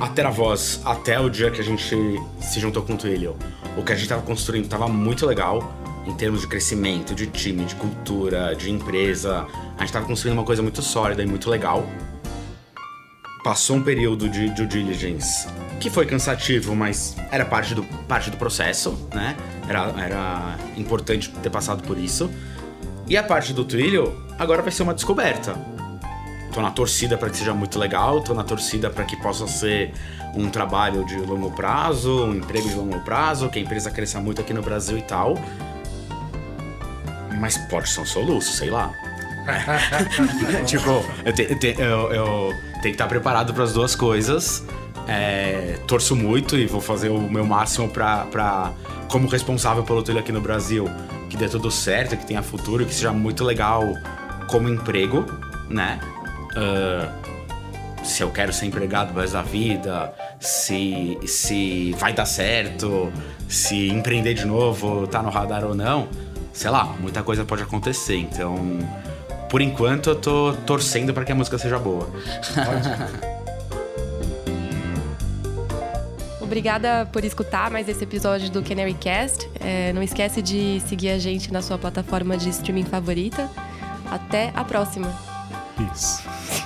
até a voz, até o dia que a gente se juntou com o Twilio, o que a gente tava construindo tava muito legal em termos de crescimento, de time, de cultura, de empresa. A gente tava construindo uma coisa muito sólida e muito legal. Passou um período de due diligence que foi cansativo, mas era parte do, parte do processo, né? Era, era importante ter passado por isso. E a parte do Twilio agora vai ser uma descoberta tô na torcida para que seja muito legal, tô na torcida para que possa ser um trabalho de longo prazo, um emprego de longo prazo, que a empresa cresça muito aqui no Brasil e tal. Mas pode ser um soluço, sei lá. tipo, eu, te, eu, te, eu, eu, tenho que estar preparado para as duas coisas. É, torço muito e vou fazer o meu máximo para, como responsável pelo telho aqui no Brasil, que dê tudo certo, que tenha futuro, que seja muito legal como emprego, né? Uh, se eu quero ser empregado mais da vida, se, se vai dar certo, se empreender de novo tá no radar ou não. Sei lá, muita coisa pode acontecer. Então, por enquanto, eu tô torcendo para que a música seja boa. Obrigada por escutar mais esse episódio do Canary Cast. É, não esquece de seguir a gente na sua plataforma de streaming favorita. Até a próxima. Peace.